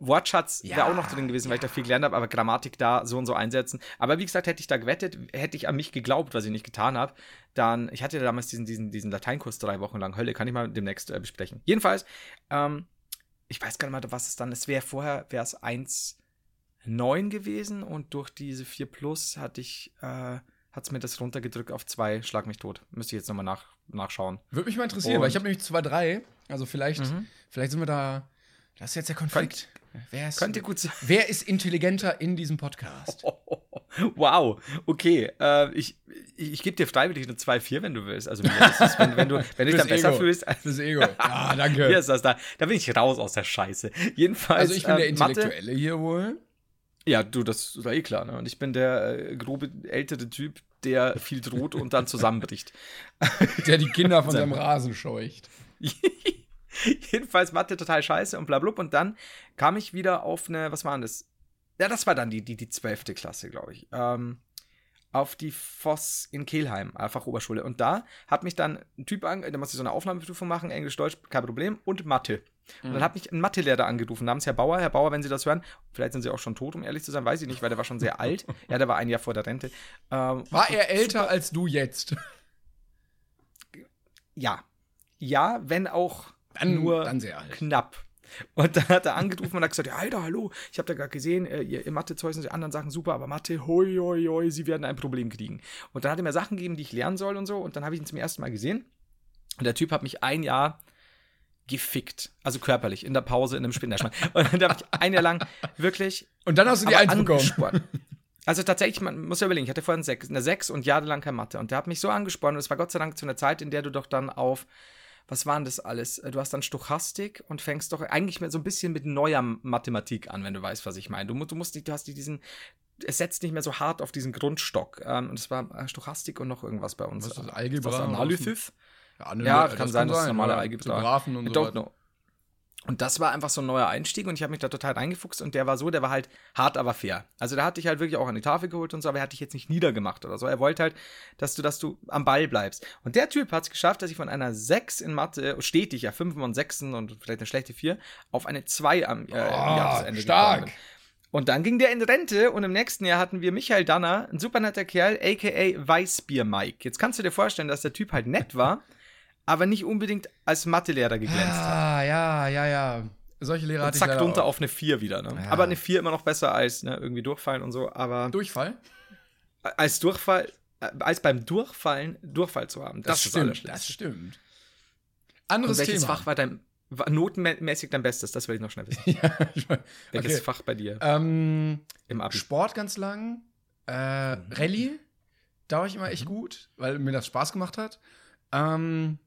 Wortschatz Ja, wäre auch noch drin gewesen, weil ich da viel gelernt habe, aber Grammatik da so und so einsetzen. Aber wie gesagt, hätte ich da gewettet, hätte ich an mich geglaubt, was ich nicht getan habe, dann, ich hatte ja damals diesen, diesen, diesen Lateinkurs drei Wochen lang, Hölle, kann ich mal demnächst äh, besprechen. Jedenfalls, ähm, ich weiß gar nicht mal, was es dann, es wäre vorher, wäre es 1,9 gewesen und durch diese 4 Plus hatte ich, äh, hat es mir das runtergedrückt auf 2, schlag mich tot. Müsste ich jetzt nochmal nach, nachschauen. Würde mich mal interessieren, Und- weil ich habe nämlich 2, 3. Also vielleicht, Mhm. vielleicht sind wir da. Das ist jetzt der Konflikt. Wer, ist, Könnte gut sein. wer ist intelligenter in diesem Podcast? Wow, okay. Äh, ich ich, ich gebe dir freiwillig eine 2-4, wenn du willst. Also, es, wenn, wenn du, wenn dich dann besser Ego. fühlst. Fürs Ego. Ah, danke. Hier ist das da. Da bin ich raus aus der Scheiße. Jedenfalls. Also ich bin der äh, Mathe- Intellektuelle hier wohl. Ja, du, das ist ja eh klar. Ne? Und ich bin der äh, grobe ältere Typ, der viel droht und dann zusammenbricht. Der die Kinder von seinem Rasen scheucht. Jedenfalls Mathe total scheiße und blablub. Und dann kam ich wieder auf eine, was war denn das? Ja, das war dann die, die, die 12. Klasse, glaube ich. Ähm, auf die Voss in Kelheim, äh, Fachoberschule. Und da hat mich dann ein Typ an, da musste ich so eine Aufnahmeprüfung machen, Englisch, Deutsch, kein Problem, und Mathe. Und dann hat mich ein Mathelehrer angerufen, namens Herr Bauer. Herr Bauer, wenn Sie das hören, vielleicht sind Sie auch schon tot, um ehrlich zu sein, weiß ich nicht, weil der war schon sehr alt. Ja, der war ein Jahr vor der Rente. Ähm, War er älter als du jetzt? ja. Ja, wenn auch Dann- nur dann knapp. Und dann hat er angerufen und hat gesagt, ja, Alter, hallo, ich habe da gerade gesehen, äh, ihr, ihr Mathe-Zeug sind die anderen Sachen super, aber Mathe, hoi, hoi, hoi, sie werden ein Problem kriegen. Und dann hat er mir Sachen gegeben, die ich lernen soll und so. Und dann habe ich ihn zum ersten Mal gesehen. Und der Typ hat mich ein Jahr gefickt. Also körperlich, in der Pause, in einem Spinderschmann. Und dann habe ich ein Jahr lang wirklich Und dann hast du die Eins bekommen. Also tatsächlich, man muss ja überlegen, ich hatte vorhin sechs, eine sechs und jahrelang kein Mathe. Und der hat mich so angespornt und es war Gott sei Dank zu einer Zeit, in der du doch dann auf, was waren das alles? Du hast dann Stochastik und fängst doch eigentlich mit so ein bisschen mit neuer Mathematik an, wenn du weißt, was ich meine. Du, du musst nicht, du hast die diesen, es setzt nicht mehr so hart auf diesen Grundstock. Ähm, und es war äh, Stochastik und noch irgendwas bei uns. Was ist das, Äh, Algebra? Analysis? Ja, ne, Ja, das kann sein, dass es normale? Algebra. Graphen und I so don't weiter. know. Und das war einfach so ein neuer Einstieg und ich habe mich da total reingefuchst und der war so, der war halt hart, aber fair. Also da hatte ich halt wirklich auch an die Tafel geholt und so, aber er hat dich jetzt nicht niedergemacht oder so. Er wollte halt, dass du, dass du am Ball bleibst. Und der Typ hat es geschafft, dass ich von einer 6 in Mathe, stetig ja 5 und 6 und vielleicht eine schlechte 4, auf eine 2 am äh, Oh, Jahresende stark. gekommen bin. Und dann ging der in Rente und im nächsten Jahr hatten wir Michael Danner, ein super netter Kerl, aka Weißbier Mike. Jetzt kannst du dir vorstellen, dass der Typ halt nett war, aber nicht unbedingt als Mathelehrer geglänzt hat. Ah, ja, ja, ja. Solche Lehrer Und hatte ich zack, leider runter auch. auf eine 4 wieder. Ne? Ja. Aber eine 4 immer noch besser als ne, irgendwie durchfallen und so. Aber Durchfall? als Durchfall, äh, als beim Durchfallen Durchfall zu haben, das, ist das stimmt, das stimmt. Und Anderes welches Thema. Fach war dein, war notenmäßig dein Bestes? Das will ich noch schnell wissen. ja, ich mein, Welches okay. Fach bei dir Ähm, im Abi? Sport ganz lang. Äh, Mhm. Rallye. Da war ich immer echt gut, weil mir das Spaß gemacht hat. Ähm,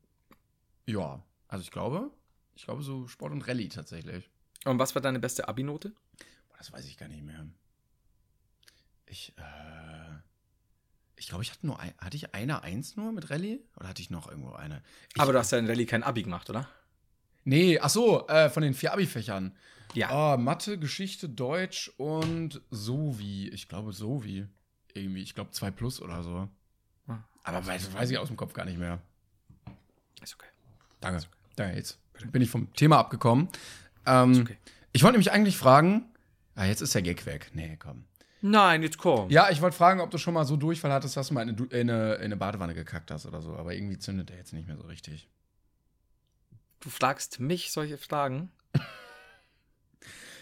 ja, also ich glaube, ich glaube so Sport und Rallye tatsächlich. Und was war deine beste Abi-Note? Boah, das weiß ich gar nicht mehr. Ich, äh, ich glaube, ich hatte nur ein, hatte ich eine Eins nur mit Rallye? Oder hatte ich noch irgendwo eine? Ich, Aber du hast ja in Rallye kein Abi gemacht, oder? Nee, ach so, äh, von den vier Abi-Fächern. Ja. Ah, Mathe, Geschichte, Deutsch und Sovi. Ich glaube Sovi. Irgendwie, ich glaube 2 plus oder so. Ah. Aber weiß, weiß ich aus dem Kopf gar nicht mehr. Ist okay. Danke. Danke, jetzt bin ich vom Thema abgekommen. Ähm, okay. Ich wollte nämlich eigentlich fragen, ah, jetzt ist der Gag weg. Nee, komm. Nein, jetzt komm. Ja, ich wollte fragen, ob du schon mal so Durchfall hattest, dass du mal in eine, Du- in eine, in eine Badewanne gekackt hast oder so. Aber irgendwie zündet der jetzt nicht mehr so richtig. Du fragst mich solche Fragen?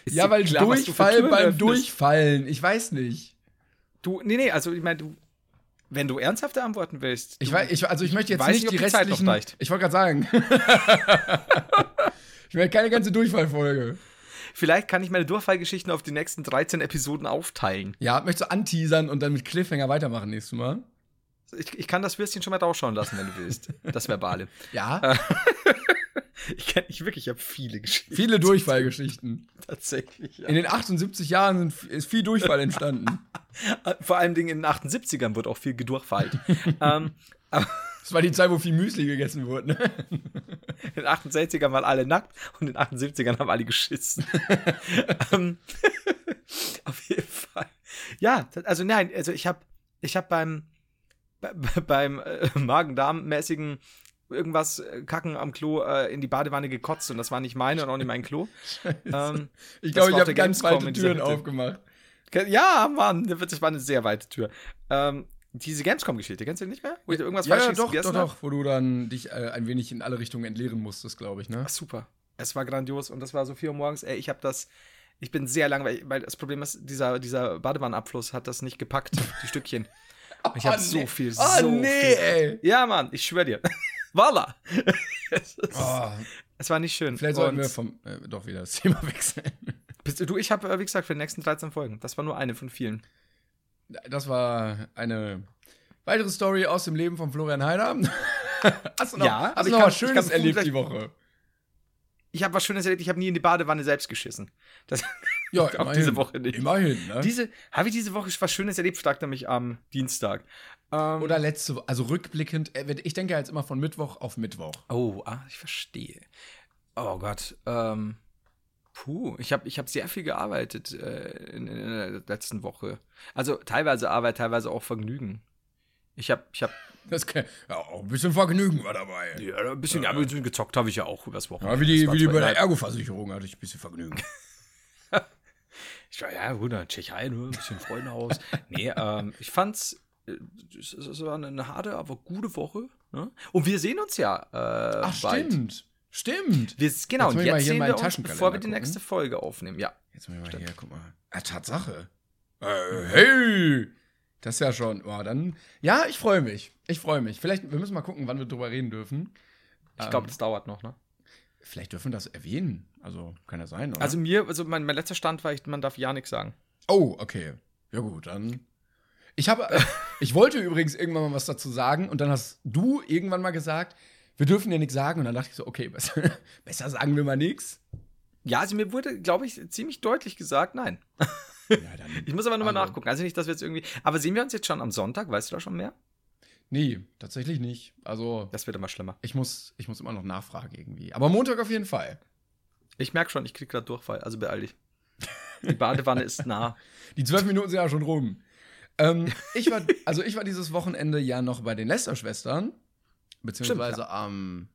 Ja, weil klar, du Durchfall Türen beim öffnest? Durchfallen. Ich weiß nicht. Du, nee, nee, also ich meine, du, wenn du ernsthafte antworten willst. Ich weiß, ich, also ich möchte jetzt weiß nicht nicht, die restlichen. reicht. Ich wollte gerade sagen. ich möchte keine ganze Durchfallfolge. Vielleicht kann ich meine Durchfallgeschichten auf die nächsten 13 Episoden aufteilen. Ja, möchtest du anteasern und dann mit Cliffhanger weitermachen nächstes Mal? Ich, ich kann das Würstchen schon mal rausschauen lassen, wenn du willst. Das Verbale. Ja. Ich kenne ich wirklich, ich habe viele Geschichten. Viele Durchfallgeschichten. Tatsächlich. Ja. In den 78 Jahren sind, ist viel Durchfall entstanden. Vor allem in den 78ern wird auch viel gedurchfallt. ähm, Das war die Zeit, wo viel Müsli gegessen wurde. Ne? in den 68ern waren alle nackt und in den 78ern haben alle geschissen. ähm, auf jeden Fall. Ja, also nein, also ich habe ich hab beim, bei- beim äh, Magen-Darm-mäßigen irgendwas äh, Kacken am Klo äh, in die Badewanne gekotzt und das war nicht meine und auch nicht mein Klo. Ähm, Ich glaube, ich habe ganz weite Türen aufgemacht. Ja, Mann, das war eine sehr weite Tür. Ähm, diese Gamescom-Geschichte, kennst du nicht mehr? Wo ich irgendwas Ja, ja, Falsches doch, doch, gegessen hab? doch, wo du dann dich äh, ein wenig in alle Richtungen entleeren musstest, glaube ich, ne? Ach, super. Es war grandios und das war so 4 Uhr morgens. Ey, ich habe das. Ich bin sehr langweilig, weil das Problem ist, dieser, dieser Badewannenabfluss hat das nicht gepackt, die Stückchen. Ich habe Oh, so nee. viel, Oh, so nee, viel. ey. Ja, Mann, ich schwöre dir. Voila! es, ist, Oh, es war nicht schön. vielleicht sollten wir vom, äh, doch wieder das Thema wechseln. bist, du, ich habe, äh, wie gesagt, für die nächsten 13 Folgen. Das war nur eine von vielen. Das war eine weitere Story aus dem Leben von Florian Heider. Hast du noch, Ja, aber hast du ich noch kann- was Schönes kann erlebt die Woche? Ich habe was Schönes erlebt, ich habe nie in die Badewanne selbst geschissen. Das, Ja, Auch diese Woche nicht. Immerhin, ne? diese, habe ich diese Woche was Schönes erlebt, fragt er mich am Dienstag. Ähm, Oder letzte Woche, also rückblickend, äh, ich denke jetzt immer von Mittwoch auf Mittwoch. Oh, ah, ich verstehe. Oh Gott. Ähm, puh, ich habe ich hab sehr viel gearbeitet äh, in, in der letzten Woche. Also teilweise Arbeit, teilweise auch Vergnügen. Ich habe ich hab, Das kann, ja, auch ein bisschen Vergnügen war dabei. ja, ein bisschen, ja, ein bisschen gezockt habe ich ja auch übers Wochenende. Ja, wie die, wie die bei der Ergo-Versicherung hatte ich ein bisschen Vergnügen. Ich war ja gut, in Tschechei, nur ein bisschen Freundehaus. nee, ähm, ich fand's, äh, es war eine harte, aber gute Woche. Ne? Und wir sehen uns ja äh, Ach, bald. stimmt. Stimmt. Wir, genau, Jetzt und jetzt sehen wir uns, bevor wir die gucken. nächste Folge aufnehmen. Ja. Jetzt mal hier, guck mal. Ah, Tatsache. Äh, hey! Das ist ja schon. Oh, dann. Ja, ich freue mich. Ich freue mich. Vielleicht, wir müssen mal gucken, wann wir drüber reden dürfen. Ich Ähm, glaube, das dauert noch, ne? Vielleicht dürfen wir das erwähnen. Also, kann ja sein, oder? Also mir, also mein, mein letzter Stand war, ich, man darf ja nichts sagen. Oh, okay. Ja, gut, dann. Ich habe. Ich wollte übrigens irgendwann mal was dazu sagen und dann hast du irgendwann mal gesagt, wir dürfen ja nichts sagen. Und dann dachte ich so, okay, besser, besser sagen wir mal nichts. Ja, also mir wurde, glaube ich, ziemlich deutlich gesagt, nein. Ja. Ich muss aber nochmal Also- nachgucken. Also nicht, dass wir jetzt irgendwie. Aber sehen wir uns jetzt schon am Sonntag? Weißt du da schon mehr? Nee, tatsächlich nicht. Also, Das wird immer schlimmer. ich muss, ich muss immer noch nachfragen irgendwie. Aber Montag auf jeden Fall. Ich merke schon, ich krieg gerade Durchfall, also beeil dich. Die Badewanne ist nah. Die zwölf Minuten sind ja schon rum. Ähm, ich war, also ich war dieses Wochenende ja noch bei den Lester-Schwestern, beziehungsweise Stimmt, am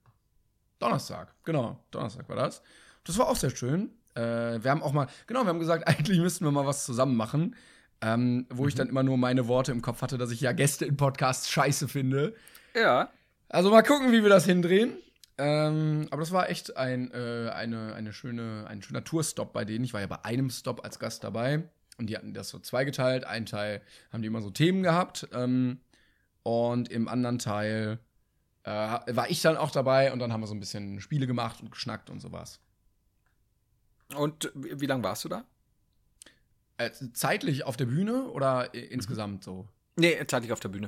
Donnerstag. Genau, Donnerstag war das. Das war auch sehr schön. Äh, wir haben auch mal, genau, wir haben gesagt, eigentlich müssten wir mal was zusammen machen. Ähm, wo ich dann immer nur meine Worte im Kopf hatte, dass ich ja Gäste in Podcasts scheiße finde. Ja. Also mal gucken, wie wir das hindrehen. Ähm, aber das war echt ein, äh, eine, eine schöne, ein schöner Tourstop bei denen. Ich war ja bei einem Stop als Gast dabei. Und die hatten das so zweigeteilt. Ein Teil haben die immer so Themen gehabt. Ähm, und im anderen Teil äh, war ich dann auch dabei. Und dann haben wir so ein bisschen Spiele gemacht und geschnackt und sowas. Und wie, lange warst du da? Äh, zeitlich auf der Bühne oder i- insgesamt so? Nee, zeitlich auf der Bühne.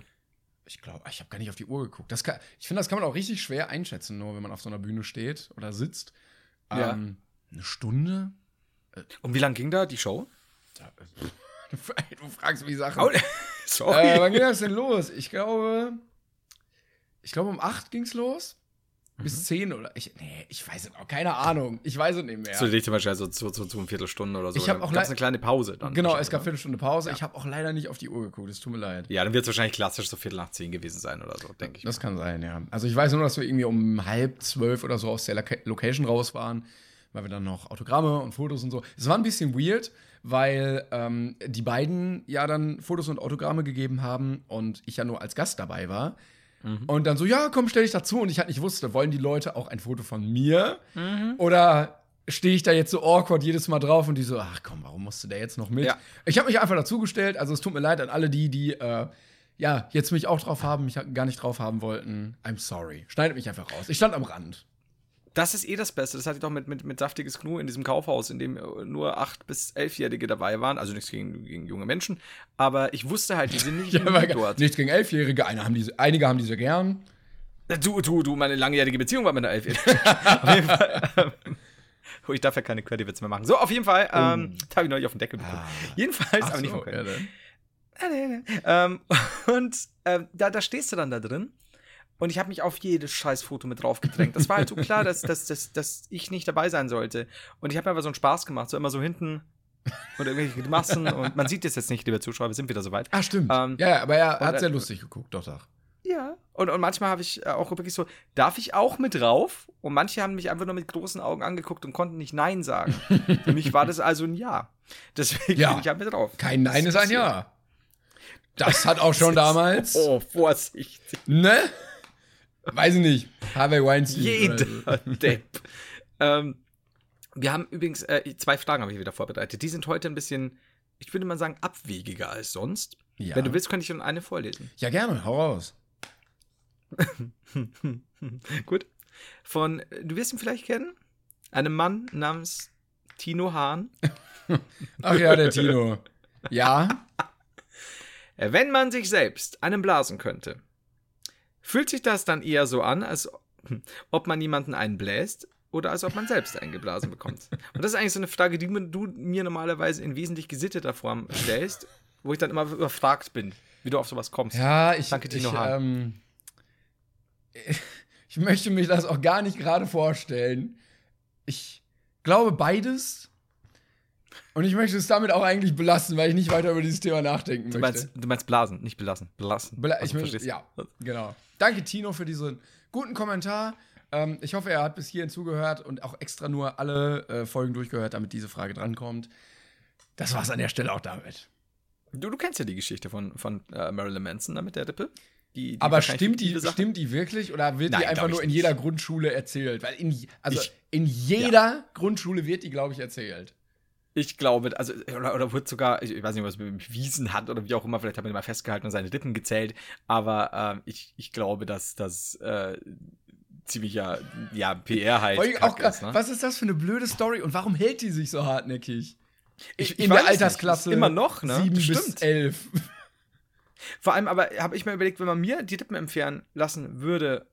Ich glaube, ich habe gar nicht auf die Uhr geguckt. Das kann, ich finde, das kann man auch richtig schwer einschätzen, nur wenn man auf so einer Bühne steht oder sitzt. Ja. Ähm, eine Stunde? Und wie lang ging da die Show? Da, du, fragst mich Sachen. Sorry. äh, wann ging das denn los? Ich glaube, ich glaube um 8 ging's los. Mhm. Bis 10 oder ich, nee, ich weiß es auch, keine Ahnung. Ich weiß es nicht mehr. So zum Beispiel so zu, zu, zu eine Viertelstunde oder so. Ich hab Dann auch gab's eine kleine Pause dann. genau, es gab oder? Viertelstunde Pause. Ich habe auch leider nicht auf die Uhr geguckt. Es tut mir leid. Ja, dann wird es wahrscheinlich klassisch so Viertel nach zehn gewesen sein oder so, denke ich. Das kann sein, ja. Also ich weiß nur, dass wir irgendwie um halb zwölf oder so aus der Loca Location raus waren, weil wir dann noch Autogramme und Fotos und so. Es war ein bisschen weird, weil ähm, die beiden ja dann Fotos und Autogramme gegeben haben und ich ja nur als Gast dabei war. Und dann so, ja, komm, stell dich dazu. Und ich halt nicht wusste, wollen die Leute auch ein Foto von mir? Oder stehe ich da jetzt so awkward jedes Mal drauf und die so, ach komm, warum musste der jetzt noch mit? Ja. Ich habe mich einfach dazugestellt. Also es tut mir leid an alle die, die äh, ja jetzt mich auch drauf haben, mich gar nicht drauf haben wollten. I'm sorry. Schneidet mich einfach raus. Ich stand am Rand. Das ist eh das Beste. Das hatte ich doch mit, mit, mit Saftiges Knu in diesem Kaufhaus, in dem äh, nur 8- bis 11-Jährige dabei waren. Also nichts gegen, gegen junge Menschen. Aber ich wusste halt, die sind nicht Ja, dort. nichts gegen Elfjährige. Eine haben diese, einige haben diese gern. Du, du, du, meine langjährige Beziehung war mit einer 11-Jährigen. auf jeden Fall. Oh, ich darf ja keine Credits mehr machen. So, auf jeden Fall. Ähm, da habe ich neulich auf den Deckel bekommen. Jedenfalls, aber nicht von ja. Ähm, und ähm, da, da stehst du dann da drin. Und ich habe mich auf jedes scheiß Foto mit drauf gedrängt. Das war halt so klar, dass, dass, dass, dass ich nicht dabei sein sollte. Und ich habe mir aber so einen Spaß gemacht, so immer so hinten und irgendwelche Grimassen. und man sieht das jetzt nicht, liebe Zuschauer, wir sind wieder soweit. Ah, stimmt. Ähm, ja, aber er hat sehr äh, lustig geguckt, doch, doch. Ja. Und, und manchmal habe ich äh, auch wirklich so, darf ich auch mit drauf? Und manche haben mich einfach nur mit großen Augen angeguckt und konnten nicht Nein sagen. Für mich war das also ein Ja. Deswegen Ja. bin ich halt mit drauf. Kein Nein ist ein Ja. Das hat auch schon damals. Oh, Vorsicht. Ne? Weiß ich nicht. Harvey Weinstein. Jeder Depp. ähm, wir haben übrigens äh, zwei Fragen habe ich wieder vorbereitet. Die sind heute ein bisschen, ich würde mal sagen, abwegiger als sonst. Ja. Wenn du willst, könnte ich schon eine vorlesen. Ja, gerne, hau raus. Gut. Von, du wirst ihn vielleicht kennen, einem Mann namens Tino Hahn. Ach ja, der Tino. Ja. Wenn man sich selbst einen blasen könnte, fühlt sich das dann eher so an, als ob man jemanden einbläst oder als ob man selbst einen geblasen bekommt? Und das ist eigentlich so eine Frage, die du mir normalerweise in wesentlich gesitteter Form stellst, wo ich dann immer überfragt bin, wie du auf sowas kommst. Ja, ich, Danke, Tino ich, ähm, ich möchte mich das auch gar nicht gerade vorstellen. Ich glaube beides. Und ich möchte es damit auch eigentlich belassen, weil ich nicht weiter über dieses Thema nachdenken Du möchte. meinst, du meinst blasen, nicht belassen. Blasen. Bela Also, ich möchte, ja, genau. Danke, Tino, für diesen guten Kommentar. Ähm, ich hoffe, er hat bis hierhin zugehört und auch extra nur alle äh, Folgen durchgehört, damit diese Frage drankommt. Das war's an der Stelle auch damit. Du, du kennst ja die Geschichte von, von äh, Marilyn Manson da mit der Rippe. Die, die Aber stimmt die, stimmt die wirklich oder wird Nein, die einfach nur in nicht. jeder Grundschule erzählt? Weil in, also Ich- in jeder Grundschule wird die, glaube ich, erzählt. Ich glaube, also, oder, oder wurde sogar, ich weiß nicht, was man bewiesen hat oder wie auch immer, vielleicht hat man ihn mal festgehalten und seine Lippen gezählt, aber ähm, ich, ich glaube, dass das äh, ziemlicher, ja, PR halt. Auch, ist, ne? Was ist das für eine blöde Story und warum hält die sich so hartnäckig? Ich- ich in der nicht. Altersklasse Ist immer noch, ne? 7 bis Stimmt. 11. Vor allem aber habe ich mir überlegt, wenn man mir die Lippen entfernen lassen würde,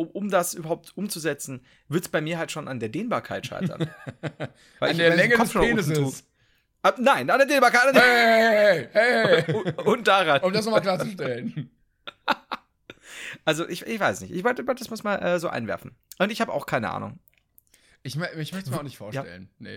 um, um das überhaupt umzusetzen, wird es bei mir halt schon an der Dehnbarkeit scheitern. Weil An der Länge des Penises. Ah, nein, an der Dehnbarkeit, an der Hey, hey, hey. und, und daran. Um das nochmal klarzustellen. Also ich, ich weiß nicht. Ich wollte, das muss mal äh, so einwerfen. Und ich habe auch keine Ahnung. Ich, ich möchte es mir auch nicht vorstellen. Nee.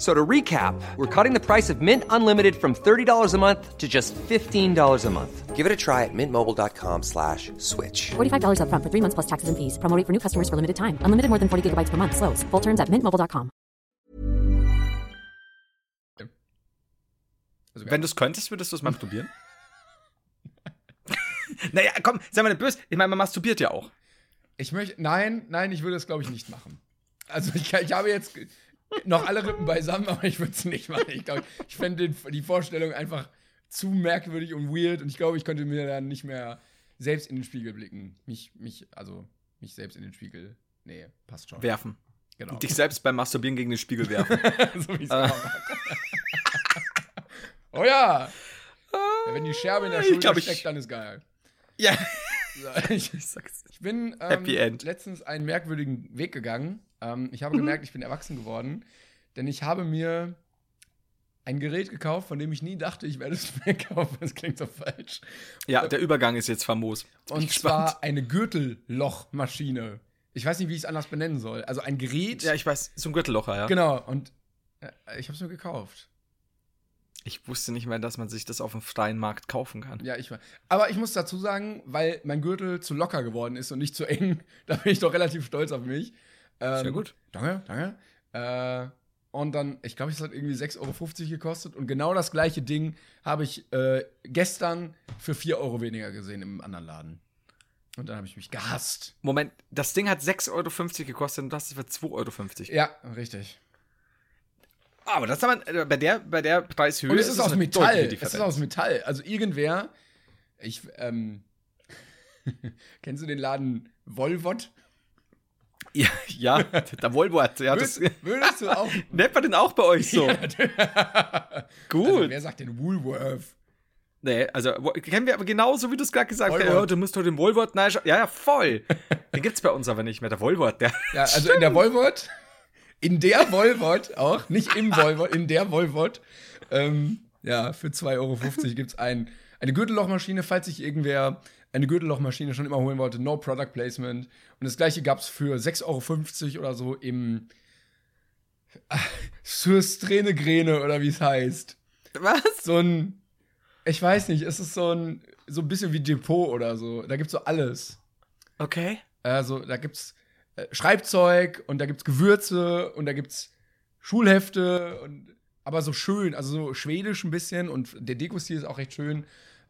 So to recap, we're cutting the price of Mint Unlimited from $30 a month to just $15 a month. Give it a try at mintmobile.com slash switch. $45 upfront for three months plus taxes and fees. Promo rate for new customers for limited time. Unlimited more than 40 gigabytes per month. Slows. Full terms at mintmobile.com. Wenn du es könntest, würdest du es masturbieren? naja, komm, sei mal nicht böse. Ich meine, man masturbiert ja auch. Ich möchte, nein, nein, ich würde es, glaube ich, nicht machen. Also ich, ich habe jetzt noch alle Rippen beisammen, aber ich würde es nicht machen. Ich glaube, ich fände die Vorstellung einfach zu merkwürdig und weird und ich glaube, ich könnte mir dann nicht mehr selbst in den Spiegel blicken. Mich, mich, also mich selbst in den Spiegel. Nee, passt schon. Werfen. Genau. Dich selbst beim Masturbieren gegen den Spiegel werfen. so wie es macht. oh ja. ja! Wenn die Scherbe in der Ich Schulter glaub, ich- steckt, dann ist geil. ja. So, ich, Ich. Ich bin ähm, Happy End. letztens einen merkwürdigen Weg gegangen. Ähm, ich habe gemerkt, ich bin erwachsen geworden, denn ich habe mir ein Gerät gekauft, von dem ich nie dachte, ich werde es mir kaufen. Das klingt so falsch. Ja, der Übergang ist jetzt famos. Und gespannt. zwar eine Gürtellochmaschine. Ich weiß nicht, wie ich es anders benennen soll. Also ein Gerät. Ja, ich weiß, so ein Gürtellocher, ja. genau. Und äh, ich habe es mir gekauft. Ich wusste nicht mehr, dass man sich das auf dem freien Markt kaufen kann. Ja, ich war. Aber ich muss dazu sagen, weil mein Gürtel zu locker geworden ist und nicht zu eng, da bin ich doch relativ stolz auf mich. Ähm, Sehr gut. Danke, danke. Äh, und dann, ich glaube, es hat irgendwie 6,50 Euro gekostet. Und genau das gleiche Ding habe ich äh, gestern für 4 Euro weniger gesehen im anderen Laden. Und dann habe ich mich gehasst. Moment, das Ding hat 6,50 Euro gekostet und das ist für 2,50 Euro. Ja, richtig. Aber das haben wir, äh, bei der, bei der Preishöhe Und es ist, aus eine Metall. Es ist aus Metall. Also irgendwer, ich, ähm, kennst du den Laden Volvot? Ja, ja der Wohlwort. Ja, das, Würdest, würdest du auch. nennt man den auch bei euch so? Gut. Also, wer sagt denn Woolworth? nee, also kennen wir aber genauso, wie du es gerade gesagt hast. Ja, du musst doch den Wohlwort nein, Ja, ja, voll. den gibt's bei uns aber nicht mehr, der Wohlwort. Der, Ja, also in der Volvot, in der Volvot auch, nicht im Volvot, in der Volvot, ähm, ja, für 2,50 Euro gibt es ein, eine Gürtellochmaschine, falls sich irgendwer eine Gürtellochmaschine schon immer holen wollte, no Product Placement. Und das gleiche gab es für 6,50 Euro oder so im Surstrene Gräne oder wie es heißt. was? So ein, ich weiß nicht, es ist so ein, so ein bisschen wie Depot oder so. Da gibt's so alles. Okay. Also, da gibt's äh, Schreibzeug und da gibt's Gewürze und da gibt's Schulhefte und aber so schön, also so schwedisch ein bisschen und der Dekostil ist auch recht schön.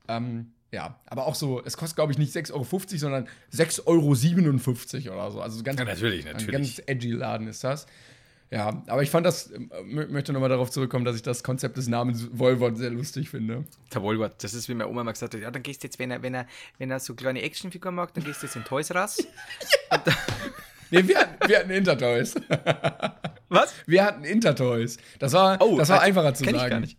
Ähm, ja, aber auch so, es kostet, glaube ich, nicht 6,50 Euro, sondern 6,57 Euro oder so. Also ganz, Ja, natürlich, Ein natürlich. ganz edgy Laden ist das. Ja, aber ich fand das, ähm, mö- möchte nochmal darauf zurückkommen, dass ich das Konzept des Namens Volvot sehr lustig finde. Der Wohlwort, das ist wie meine Oma mal gesagt hat, ja, dann gehst du jetzt, wenn er, wenn er, wenn er so kleine Actionfiguren mag, dann gehst du jetzt in Toys R Us. Nee, wir hatten, wir hatten Intertoys. Was? Wir hatten Intertoys. Das war, das war einfacher zu sagen. Ich gar nicht.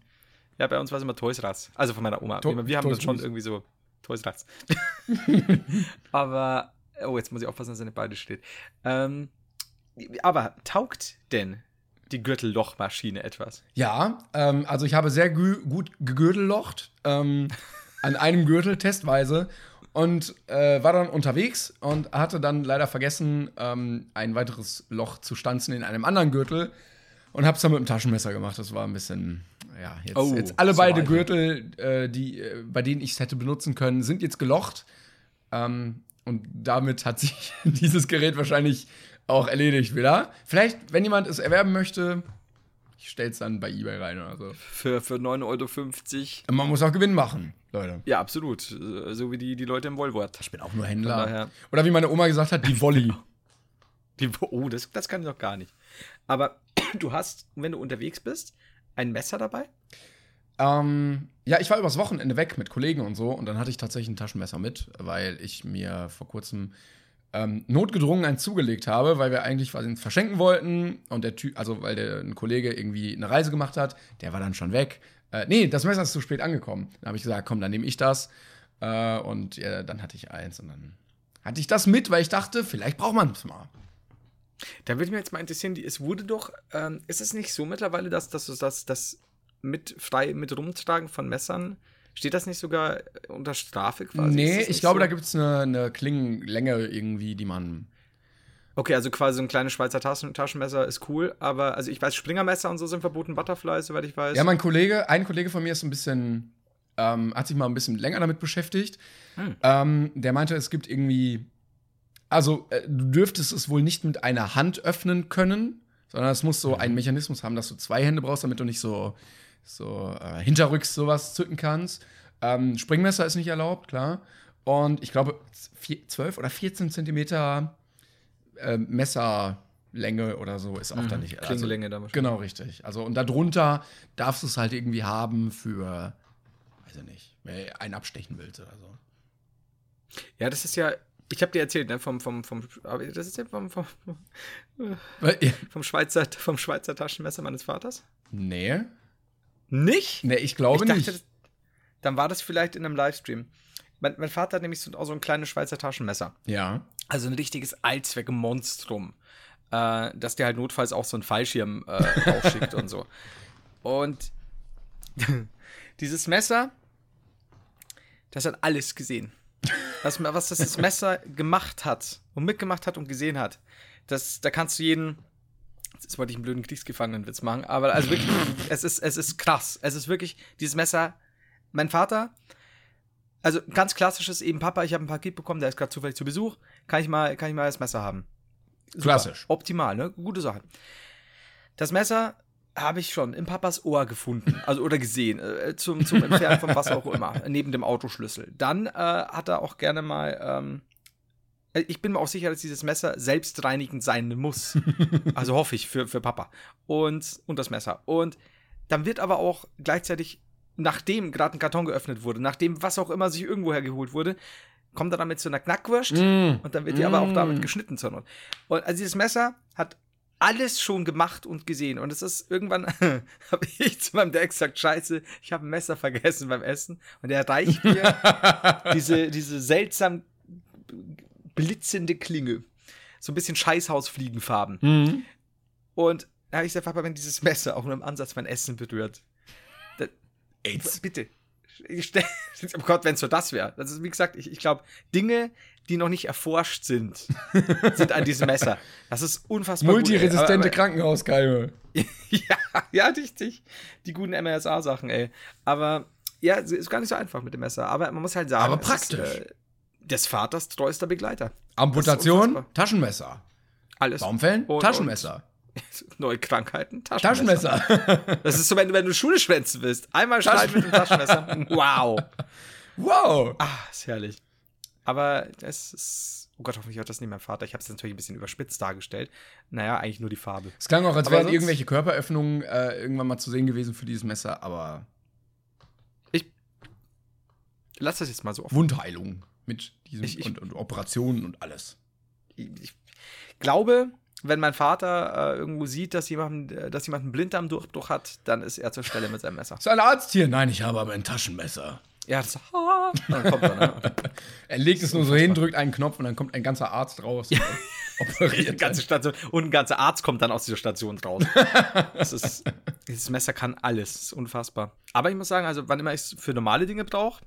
Ja, bei uns war es immer Toys R Us. Also von meiner Oma. To- wir haben Toys das schon irgendwie so Toys R Us. aber, oh, jetzt muss ich aufpassen, dass er nicht beide steht. Ähm, aber taugt denn die Gürtellochmaschine etwas? Ja, ähm, also ich habe sehr gut gegürtellocht ähm, an einem Gürtel testweise und äh, war dann unterwegs und hatte dann leider vergessen, ähm, ein weiteres Loch zu stanzen in einem anderen Gürtel und habe es dann mit dem Taschenmesser gemacht. Das war ein bisschen, ja, jetzt, Oh, jetzt alle beide. Gürtel, äh, die, äh, bei denen ich es hätte benutzen können, sind jetzt gelocht. Ähm, und damit hat sich dieses Gerät wahrscheinlich auch erledigt wieder. Vielleicht, wenn jemand es erwerben möchte, ich stell's dann bei eBay rein oder so. Für, für 9,50 Euro. Man muss auch Gewinn machen, Leute. Ja, absolut. So wie die, die Leute im Wohlwort. Ich bin auch nur Händler. Oder wie meine Oma gesagt hat, die Volley. Die, oh, das, das kann ich doch gar nicht. Aber du hast, wenn du unterwegs bist, ein Messer dabei? ähm, ja, ich war übers Wochenende weg mit Kollegen und so und dann hatte ich tatsächlich ein Taschenmesser mit, weil ich mir vor kurzem ähm, notgedrungen eins zugelegt habe, weil wir eigentlich eins verschenken wollten und der Typ, also weil der ein Kollege irgendwie eine Reise gemacht hat, der war dann schon weg. Äh, nee, das Messer ist zu spät angekommen. Dann habe ich gesagt, komm, dann nehme ich das. Äh, und ja, dann hatte ich eins und dann hatte ich das mit, weil ich dachte, vielleicht braucht man es mal. Da würde mich jetzt mal interessieren, die, es wurde doch, ähm, ist es nicht so mittlerweile, dass, dass du das, das mit frei mit rumtragen von Messern, steht das nicht sogar unter Strafe quasi? nee, das ich glaube, so? da gibt es eine, eine Klingenlänge irgendwie, die man. Okay, also quasi so ein kleines Schweizer Taschen, Taschenmesser ist cool, aber also ich weiß, Springermesser und so sind verboten, Butterfly, soweit ich weiß. Ja, mein Kollege, ein Kollege von mir ist ein bisschen, ähm, hat sich mal ein bisschen länger damit beschäftigt. Hm. Ähm, der meinte, es gibt irgendwie, also äh, du dürftest es wohl nicht mit einer Hand öffnen können, sondern es muss so Mhm. einen Mechanismus haben, dass du zwei Hände brauchst, damit du nicht so, so äh, hinterrücks sowas zücken kannst. Ähm, Springmesser ist nicht erlaubt, klar. Und ich glaube, vier- 12 oder 14 Zentimeter äh, Messerlänge oder so ist auch da nicht. also Klingenlänge da wahrscheinlich. Genau, richtig. Also, und darunter darfst du es halt irgendwie haben für, weiß ich nicht, wenn du einen abstechen willst oder so. Ja, das ist ja, ich habe dir erzählt, ne, vom, vom, vom, aber das ist ja vom, vom, ja, vom, Schweizer, vom Schweizer Taschenmesser meines Vaters. Nee. Nicht? Nee, ich glaube ich dachte, nicht. dann war das vielleicht in einem Livestream. Mein, mein Vater hat nämlich so, auch so ein kleines Schweizer Taschenmesser. ja. Also ein richtiges Allzweck-Monstrum. Äh, dass der halt notfalls auch so einen Fallschirm äh, rausschickt und so. Und dieses Messer, das hat alles gesehen. Was, was das Messer gemacht hat und mitgemacht hat und gesehen hat, das, da kannst du jeden. Jetzt wollte ich einen blöden Kriegsgefangenenwitz machen, aber also wirklich, es ist, es ist krass. Es ist wirklich, dieses Messer, mein Vater, also ganz klassisches eben, Papa, ich habe ein Paket bekommen, der ist gerade zufällig zu Besuch, kann ich mal, kann ich mal das Messer haben. Super. Klassisch. Optimal, ne? Gute Sache. Das Messer habe ich schon in Papas Ohr gefunden, also oder gesehen, äh, zum, zum Entfernen von was auch immer, neben dem Autoschlüssel. Dann äh, hat er auch gerne mal, ähm, äh, ich bin mir auch sicher, dass dieses Messer selbstreinigend sein muss. Also hoffe ich für, für Papa. Und, und das Messer. Und dann wird aber auch gleichzeitig, nachdem gerade ein Karton geöffnet wurde, nachdem was auch immer sich irgendwoher geholt wurde, kommt er dann mit so einer Knackwurst Mm. und dann wird die aber auch Mm. damit geschnitten zur Not. Und also dieses Messer hat alles schon gemacht und gesehen. Und es ist irgendwann, habe ich zu meinem Dad gesagt, scheiße, ich habe ein Messer vergessen beim Essen. Und er reicht mir diese, diese seltsam blitzende Klinge. So ein bisschen Scheißhausfliegenfarben. Mhm. Und da habe ich gesagt, Papa, wenn dieses Messer auch nur im Ansatz mein Essen berührt, dann, AIDS. bitte. Ich stell, oh Gott, wenn es so das wäre. Das ist, wie gesagt, ich, ich glaube, Dinge, die noch nicht erforscht sind, sind an diesem Messer. Das ist unfassbar Multiresistente gut, ey. Krankenhauskeime. ja, ja, richtig. Die guten MRSA-Sachen, ey. Aber ja, es ist gar nicht so einfach mit dem Messer. Aber man muss halt sagen, Aber es praktisch. Ist, äh, des Vaters treuester Begleiter. Amputation. Taschenmesser. Alles. Baumfällen, Und- Taschenmesser. Neue Krankheiten, Taschenmesser. Taschenmesser. Das ist so, wenn du, wenn du Schule schwänzen willst. Einmal schneiden mit dem Taschenmesser. Wow. wow. Ah, ist herrlich. Aber es ist. Oh Gott, hoffentlich hört das nicht mein Vater. Ich habe es natürlich ein bisschen überspitzt dargestellt. Naja, eigentlich nur die Farbe. Es klang auch, als Aber wären irgendwelche Körperöffnungen äh, irgendwann mal zu sehen gewesen für dieses Messer, aber Ich. Lass das jetzt mal so offen. Wundheilung mit diesem Ich- ich- und, und Operationen und alles. ich glaube, wenn mein Vater äh, irgendwo sieht, dass jemand, äh, dass jemand einen Blinddarmdurchbruch hat, dann ist er zur Stelle mit seinem Messer. Ist ein Arzt hier? Nein, ich habe aber ein Taschenmesser. Ja, das ah, dann kommt er, ne? Er legt es nur so hin, drückt einen Knopf und dann kommt ein ganzer Arzt raus operiert. ganze Station. Und ein ganzer Arzt kommt dann aus dieser Station raus. Das ist, dieses Messer kann alles. Das ist unfassbar. Aber ich muss sagen, also wann immer ich es für normale Dinge brauche,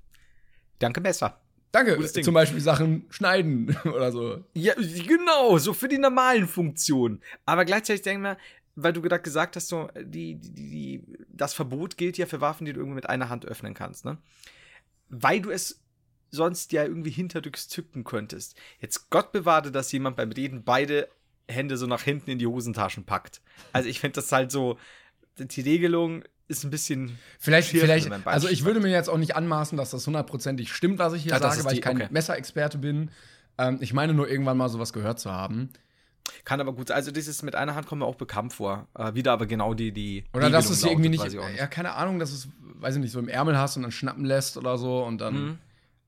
danke Messer. Danke. Zum Beispiel Sachen schneiden oder so. Ja, genau, so für die normalen Funktionen. Aber gleichzeitig denke ich mir, weil du gerade gesagt hast, so, die, die, die, das Verbot gilt ja für Waffen, die du irgendwie mit einer Hand öffnen kannst, ne? Weil du es sonst ja irgendwie hinterrücks zücken könntest. Jetzt Gott bewahre, dass jemand beim Reden beide Hände so nach hinten in die Hosentaschen packt. Also ich finde das halt so, die Regelung ist ein bisschen. Vielleicht, vielleicht, also ich würde mir jetzt auch nicht anmaßen, dass das hundertprozentig stimmt, was ich hier Ja, sage, weil die- ich kein okay. Messerexperte bin. Ähm, ich meine nur irgendwann mal sowas gehört zu haben. Kann aber gut sein. Also dieses mit einer Hand kommt mir auch bekannt vor. Äh, wieder aber genau die, die. Oder dass es irgendwie nicht, ja, keine Ahnung, dass es, weiß ich nicht, so im Ärmel hast und dann schnappen lässt oder so und dann. Mhm.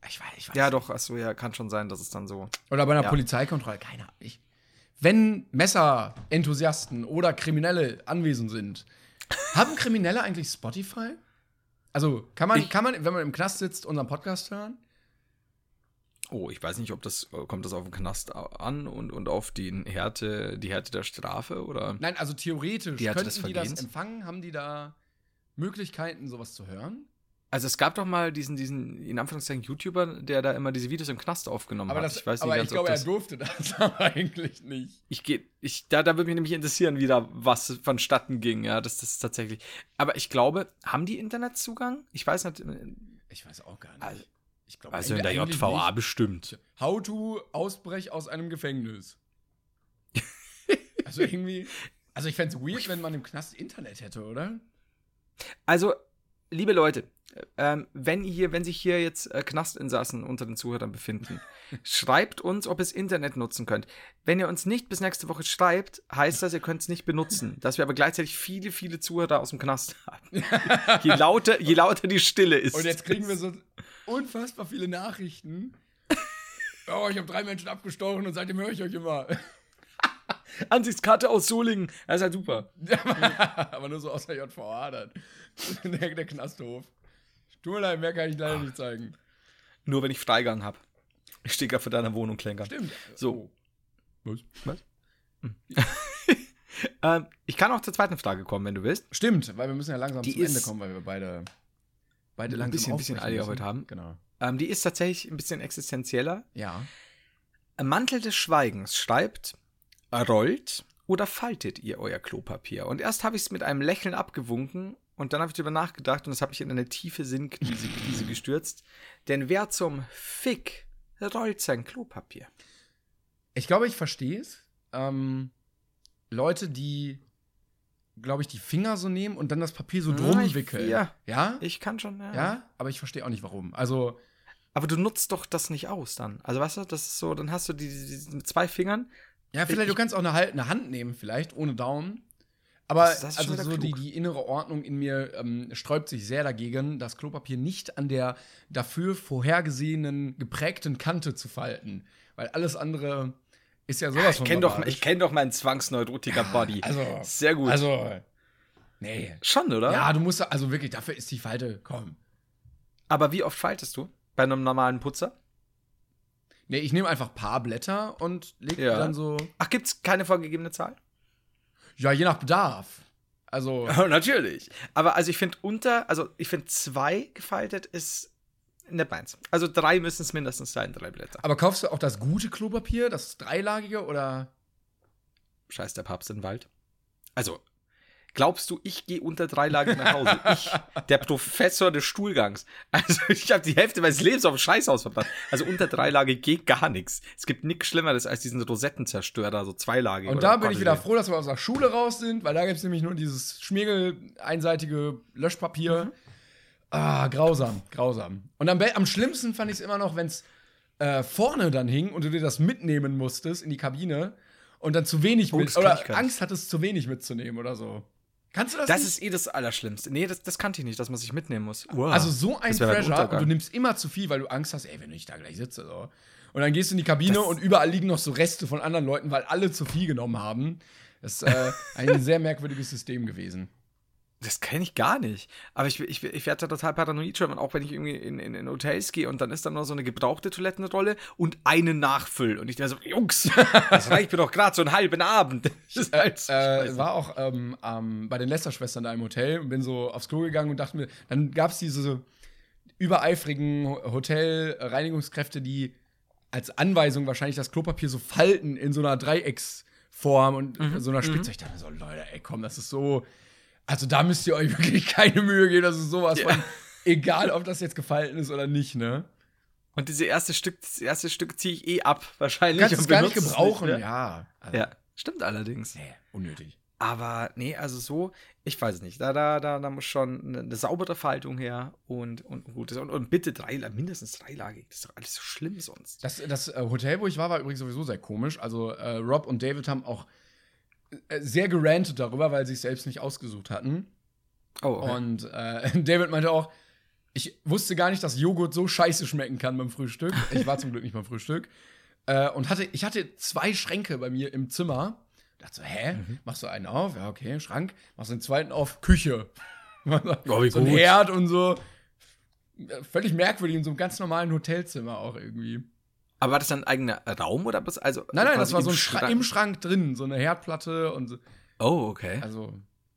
Ich weiß, ich weiß. Ja, doch, achso, ja, kann schon sein, dass es dann so. Oder bei einer Ja. Polizeikontrolle, keine Ahnung. Ich, wenn Messerenthusiasten oder Kriminelle anwesend sind, haben Kriminelle eigentlich Spotify? Also, kann man, Ich- kann man, wenn man im Knast sitzt, unseren Podcast hören? Oh, ich weiß nicht, ob das kommt das auf den Knast an und, und auf die Härte, die Härte der Strafe oder? Nein, also theoretisch Die könnten die das empfangen? Haben die da Möglichkeiten, sowas zu hören? Also es gab doch mal diesen, diesen, in Anführungszeichen, YouTuber, der da immer diese Videos im Knast aufgenommen Aber, hat. das, ich weiß nicht aber ganz, ich glaube, er durfte das aber eigentlich nicht. ich gehe, ich, da, da würde mich nämlich interessieren, wie da was vonstatten ging, ja, das, das ist tatsächlich. Aber ich glaube, haben die Internetzugang? Ich weiß nicht, äh, Ich weiß auch gar nicht. Also- ich glaube, also in der JVA nicht. bestimmt. How to Ausbrech aus einem Gefängnis. also irgendwie. Also ich fände es weird, wenn man im Knast Internet hätte, oder? Also, liebe Leute, ähm, wenn hier, wenn sich hier jetzt äh, Knastinsassen unter den Zuhörern befinden, schreibt uns, ob ihr das Internet nutzen könnt. Wenn ihr uns nicht bis nächste Woche schreibt, heißt das, ihr könnt es nicht benutzen. Dass wir aber gleichzeitig viele, viele Zuhörer aus dem Knast haben. je, lauter, je lauter die Stille ist. Und jetzt kriegen wir so unfassbar viele Nachrichten. Oh, ich habe drei Menschen abgestochen und seitdem höre ich euch immer. Ansichtskarte aus Solingen. Das ist halt super. Aber nur so aus der JVA dann. Der, der Knasthof. Tut mir leid, mehr kann ich leider nicht zeigen. Nur wenn ich Freigang habe. Ich stehe gerade vor deiner Wohnung klängern. Stimmt. So. Oh. Was? Was? Ähm, ich kann auch zur zweiten Frage kommen, wenn du willst. Stimmt, weil wir müssen ja langsam Die zum Ende kommen, weil wir beide, beide langsam bisschen- ein bisschen müssen. Arbeit haben. Genau. Ähm, die ist tatsächlich ein bisschen existenzieller. Ja. Mantel des Schweigens schreibt, rollt oder faltet ihr euer Klopapier? Und erst habe ich es mit einem Lächeln abgewunken und dann habe ich darüber nachgedacht und das hat mich in eine tiefe Sinnkrise Krise gestürzt. Denn wer zum Fick rollt sein Klopapier? Ich glaube, ich verstehe es. Ähm, Leute, die, glaube ich, die Finger so nehmen und dann das Papier so Ja, drum ich- wickeln. ja. Ja? Ich kann schon, ja. Ja? Aber ich verstehe auch nicht, warum. Also, Aber du nutzt doch das nicht aus dann. Also weißt du, das ist so, dann hast du die, die, die mit zwei Fingern. ja, vielleicht, Ich- du kannst auch eine, eine Hand nehmen, vielleicht, ohne Daumen. Aber Das- das also so die, die innere Ordnung in mir ähm, sträubt sich sehr dagegen, das Klopapier nicht an der dafür vorhergesehenen geprägten Kante zu falten. Weil alles andere ist ja sowas Ich von kenne doch, ich kenn doch meinen Zwangsneurotiker-Body. Also, Sehr gut. Also, nee. schon, oder? Ja, du musst, also wirklich, dafür ist die Falte, komm. Aber wie oft faltest du? Bei einem normalen Putzer? Nee, ich nehme einfach ein paar Blätter und leg Ja. dann so, Ach, gibt's keine vorgegebene Zahl? ja, je nach Bedarf. Also, Oh, natürlich. Aber also ich finde unter, also ich finde zwei gefaltet ist nicht meins. Also drei müssen es mindestens sein, drei Blätter. aber kaufst du auch das gute Klopapier, das dreilagige oder? Scheiß der Papst in den Wald. Also, glaubst du, ich gehe unter dreilagig nach Hause? Ich, der Professor des Stuhlgangs. Also, ich habe die Hälfte meines Lebens auf dem Scheißhaus verbracht. Also, unter dreilagig geht gar nichts. Es gibt nichts Schlimmeres als diesen Rosettenzerstörer, so zweilagig. Und da bin ich wieder froh, dass wir aus der Schule raus sind, weil da gibt es nämlich nur dieses schmiergel-einseitige Löschpapier. Ah, grausam, grausam. Und am, am schlimmsten fand ich es immer noch, wenn es äh, vorne dann hing und du dir das mitnehmen musstest in die Kabine und dann zu wenig Oh, mit oder. Angst hattest, zu wenig mitzunehmen oder so. Kannst du das, Das nicht? ist eh das Allerschlimmste. Nee, das, das kannte ich nicht, dass man sich mitnehmen muss. Also so ein Pressure und du nimmst immer zu viel, weil du Angst hast, ey, wenn ich da gleich sitze. So. Und dann gehst du in die Kabine Das- und überall liegen noch so Reste von anderen Leuten, weil alle zu viel genommen haben. Das ist äh, ein sehr merkwürdiges System gewesen. Das kenne ich gar nicht. Aber ich, ich, ich werde da total paranoid schon, auch wenn ich irgendwie in, in, in Hotels gehe und dann ist da nur so eine gebrauchte Toilettenrolle und eine Nachfüll. Und ich denke so, Jungs, das reicht mir doch gerade so einen halben Abend. Ist halt Äh, war auch ähm, ähm, bei den Lester-Schwestern da im Hotel und bin so aufs Klo gegangen und dachte mir, dann gab es diese übereifrigen Ho- Hotelreinigungskräfte, die als Anweisung wahrscheinlich das Klopapier so falten in so einer Dreiecksform und Mhm, so einer Spitze. Ich dachte mir so, Leute, ey, komm, das ist so. Also da müsst ihr euch wirklich keine Mühe geben, das ist sowas Ja. von. Egal, ob das jetzt gefalten ist oder nicht, ne? Und diese erste Stück, das erste Stück ziehe ich eh ab, wahrscheinlich. Kannst es gar nicht es gebrauchen, mehr. ja. Also, Ja, stimmt allerdings. Nee, unnötig. Aber nee, also so, ich weiß es nicht. Da, da, da, da muss schon eine, saubere Faltung her und, und gutes. Und, und bitte drei, mindestens dreilagig. Das ist doch alles so schlimm sonst. Das, das äh, Hotel, wo ich war, war übrigens sowieso sehr komisch. Also äh, Rob und David haben auch sehr gerantet darüber, weil sie es selbst nicht ausgesucht hatten. Oh, okay. Und äh, David meinte auch, ich wusste gar nicht, dass Joghurt so scheiße schmecken kann beim Frühstück. Ich war zum Glück nicht beim Frühstück. Äh, und hatte, ich hatte zwei Schränke bei mir im Zimmer. Dachte so, hä? Mhm. Machst du einen auf? Ja, okay, Schrank. Machst du den zweiten auf? Küche. Oh, wie so ein. Herd und so. Völlig merkwürdig in so einem ganz normalen Hotelzimmer auch irgendwie. Aber war das dann ein eigener Raum oder was? Also, Nein, nein, quasi das war so ein Schrank, im Schrank drin, so eine Herdplatte und so. Oh, okay. Also,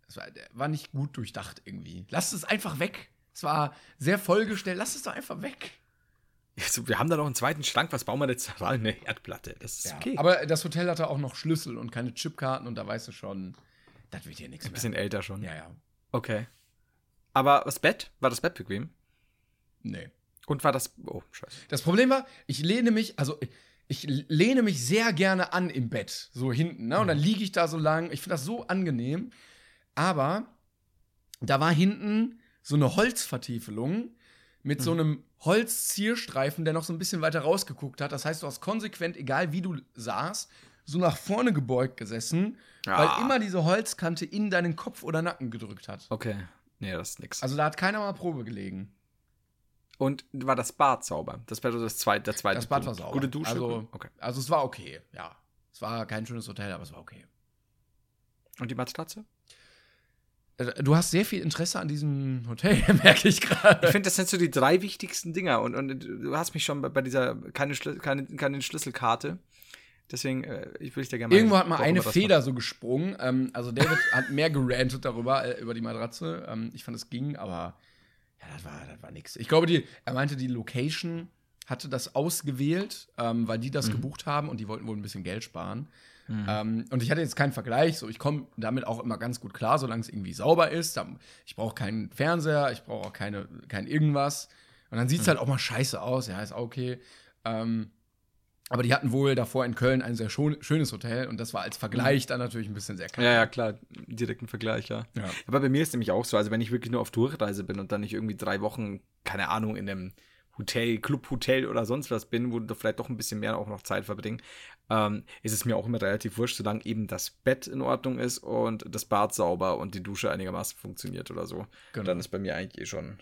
es war, war nicht gut durchdacht irgendwie. Lasst es einfach weg. Es war sehr vollgestellt. Lasst es doch einfach weg. Also, wir haben da noch einen zweiten Schrank. Was bauen wir jetzt rein? Eine Erdplatte. Das ist okay. Aber das Hotel hatte auch noch Schlüssel und keine Chipkarten und da weißt du schon, das wird hier nichts ein mehr. bisschen älter schon. Ja, ja. Okay. Aber das Bett? War das Bett bequem? Nee. Und war das. Oh, scheiße. Das Problem war, ich lehne mich, also ich, lehne mich sehr gerne an im Bett, so hinten, ne? Und dann liege ich da so lang. Ich finde das so angenehm. Aber da war hinten so eine Holzvertiefelung mit so einem Holzzierstreifen, der noch so ein bisschen weiter rausgeguckt hat. Das heißt, du hast konsequent, egal wie du saßt, so nach vorne gebeugt gesessen, Ah. weil immer diese Holzkante in deinen Kopf oder Nacken gedrückt hat. Okay. Nee, das ist nix. Also da hat keiner mal Probe gelegen. Und war das Bad sauber? Das wäre so das zweite, der zweite Das Bad war Punkt. sauber. Gute Dusche? Also, okay. also es war okay, ja. Es war kein schönes Hotel, aber es war okay. Und die Matratze? Äh, Du hast sehr viel Interesse an diesem Hotel, merke ich gerade. Ich finde, das sind so die drei wichtigsten Dinger. Und, und du hast mich schon bei, bei dieser keine, keine, keine Schlüsselkarte. Deswegen, äh, ich würde dich da gerne Irgendwo hat mal eine Feder so gesprungen. Ähm, also David hat mehr gerantet darüber, äh, über die Matratze. Ähm, ich fand, es ging, aber ja, das war, das war nix. Ich glaube, die, er meinte, die Location hatte das ausgewählt, ähm, weil die das gebucht haben und die wollten wohl ein bisschen Geld sparen. Ähm, und ich hatte jetzt keinen Vergleich, so ich komme damit auch immer ganz gut klar, solange es irgendwie sauber ist. Dann, ich brauche keinen Fernseher, ich brauche auch keine, kein irgendwas. Und dann sieht es halt auch mal scheiße aus, ja, ist auch okay. Ähm, aber die hatten wohl davor in Köln ein sehr schon, schönes Hotel und das war als Vergleich dann natürlich ein bisschen sehr klar. Ja, ja, klar, direkten Vergleich, ja. Ja. Aber bei mir ist nämlich auch so, also wenn ich wirklich nur auf Durchreise bin und dann nicht irgendwie drei Wochen, keine Ahnung, in einem Hotel, Clubhotel oder sonst was bin, wo du vielleicht doch ein bisschen mehr auch noch Zeit verbringen, ähm, ist es mir auch immer relativ wurscht, solange eben das Bett in Ordnung ist und das Bad sauber und die Dusche einigermaßen funktioniert oder so. Genau. Dann ist bei mir eigentlich eh schon.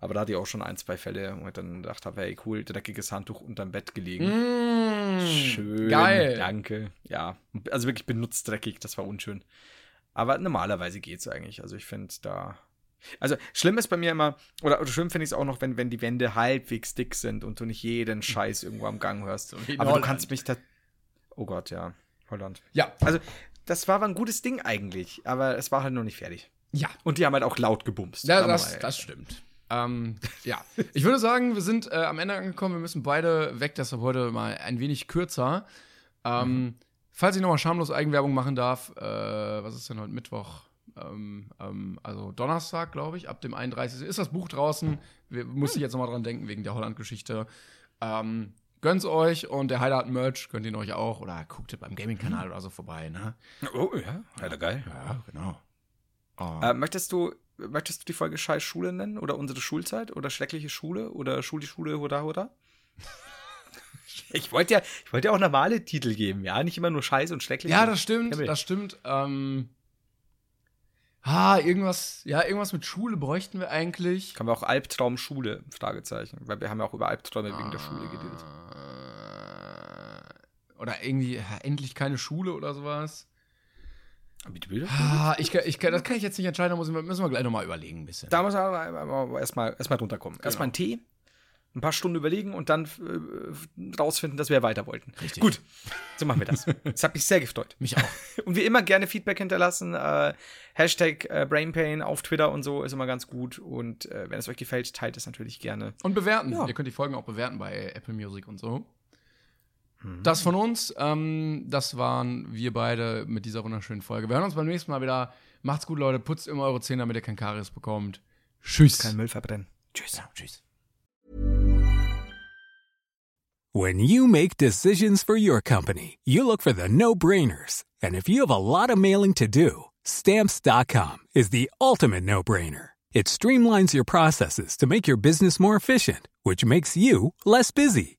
Aber da hatte ich auch schon ein, zwei Fälle, wo ich dann gedacht habe, hey, cool, dreckiges Handtuch unterm Bett gelegen. Mmh, Schön. Geil. Danke. Ja, also wirklich benutzt dreckig, das war unschön. Aber normalerweise geht's eigentlich. Also ich finde da. Also schlimm ist bei mir immer, oder, oder schlimm finde ich es auch noch, wenn, wenn die Wände halbwegs dick sind und du nicht jeden Scheiß irgendwo am Gang hörst. in Aber du Holland. kannst mich da. Oh Gott, ja. Holland. Ja, Also, das war ein gutes Ding eigentlich, aber es war halt noch nicht fertig. ja. Und die haben halt auch laut gebumst. Ja, das, das stimmt. Ähm, ja, ich würde sagen, wir sind äh, am Ende angekommen. Wir müssen beide weg, deshalb heute mal ein wenig kürzer. Ähm, Falls ich nochmal schamlos Eigenwerbung machen darf, äh, was ist denn heute Mittwoch? Ähm, ähm, also Donnerstag, glaube ich, ab dem 31. ist das Buch draußen. Wir, muss ich jetzt nochmal dran denken, wegen der Holland-Geschichte. Ähm, gönnt's euch und der Heilaten-Merch könnt ihr euch auch oder guckt ihr beim Gaming-Kanal oder so vorbei, ne? Oh, ja. Alter, geil. Ja, genau. Oh. Äh, möchtest du, möchtest du die Folge Scheiß Schule nennen? Oder unsere Schulzeit? Oder schreckliche Schule? Oder Schule, Schule, Hurra, Hurra? ich wollte ja, ich wollte ja auch normale Titel geben, ja? Nicht immer nur Scheiß und schrecklich. Ja, das stimmt, das stimmt. Ähm, ah, irgendwas, ja, irgendwas mit Schule bräuchten wir eigentlich. Kann man auch Albtraum Schule, Fragezeichen. Weil wir haben ja auch über Albträume wegen der Schule geredet. Äh, Oder irgendwie, ja, endlich keine Schule oder sowas. Du willst. Ah, ich, kann- ich, kann- das kann ich jetzt nicht entscheiden, da müssen wir, müssen wir gleich nochmal überlegen ein bisschen. Da muss man erstmal erst mal runterkommen. Erstmal einen Tee, ein paar Stunden überlegen und dann äh, rausfinden, dass wir weiter wollten. Richtig. Gut, so machen wir das. Das hat mich sehr gefreut. Mich auch. Und wie immer gerne Feedback hinterlassen. Äh, Hashtag äh, Brainpain auf Twitter und so ist immer ganz gut. Und äh, wenn es euch gefällt, teilt es natürlich gerne. Und bewerten. Ja. Ihr könnt die Folgen auch bewerten bei Apple Music und so. Das von uns. Ähm, das waren wir beide mit dieser wunderschönen Folge. Wir hören uns beim nächsten Mal wieder. Macht's gut, Leute. Putzt immer eure Zähne, damit ihr kein Karies bekommt. Tschüss. Kein Müll verbrennen. Tschüss. Ja, tschüss. When you make decisions for your company, you look for the no brainers. And if you have a lot of mailing to do, stamps.com is the ultimate no brainer. It streamlines your processes to make your business more efficient, which makes you less busy.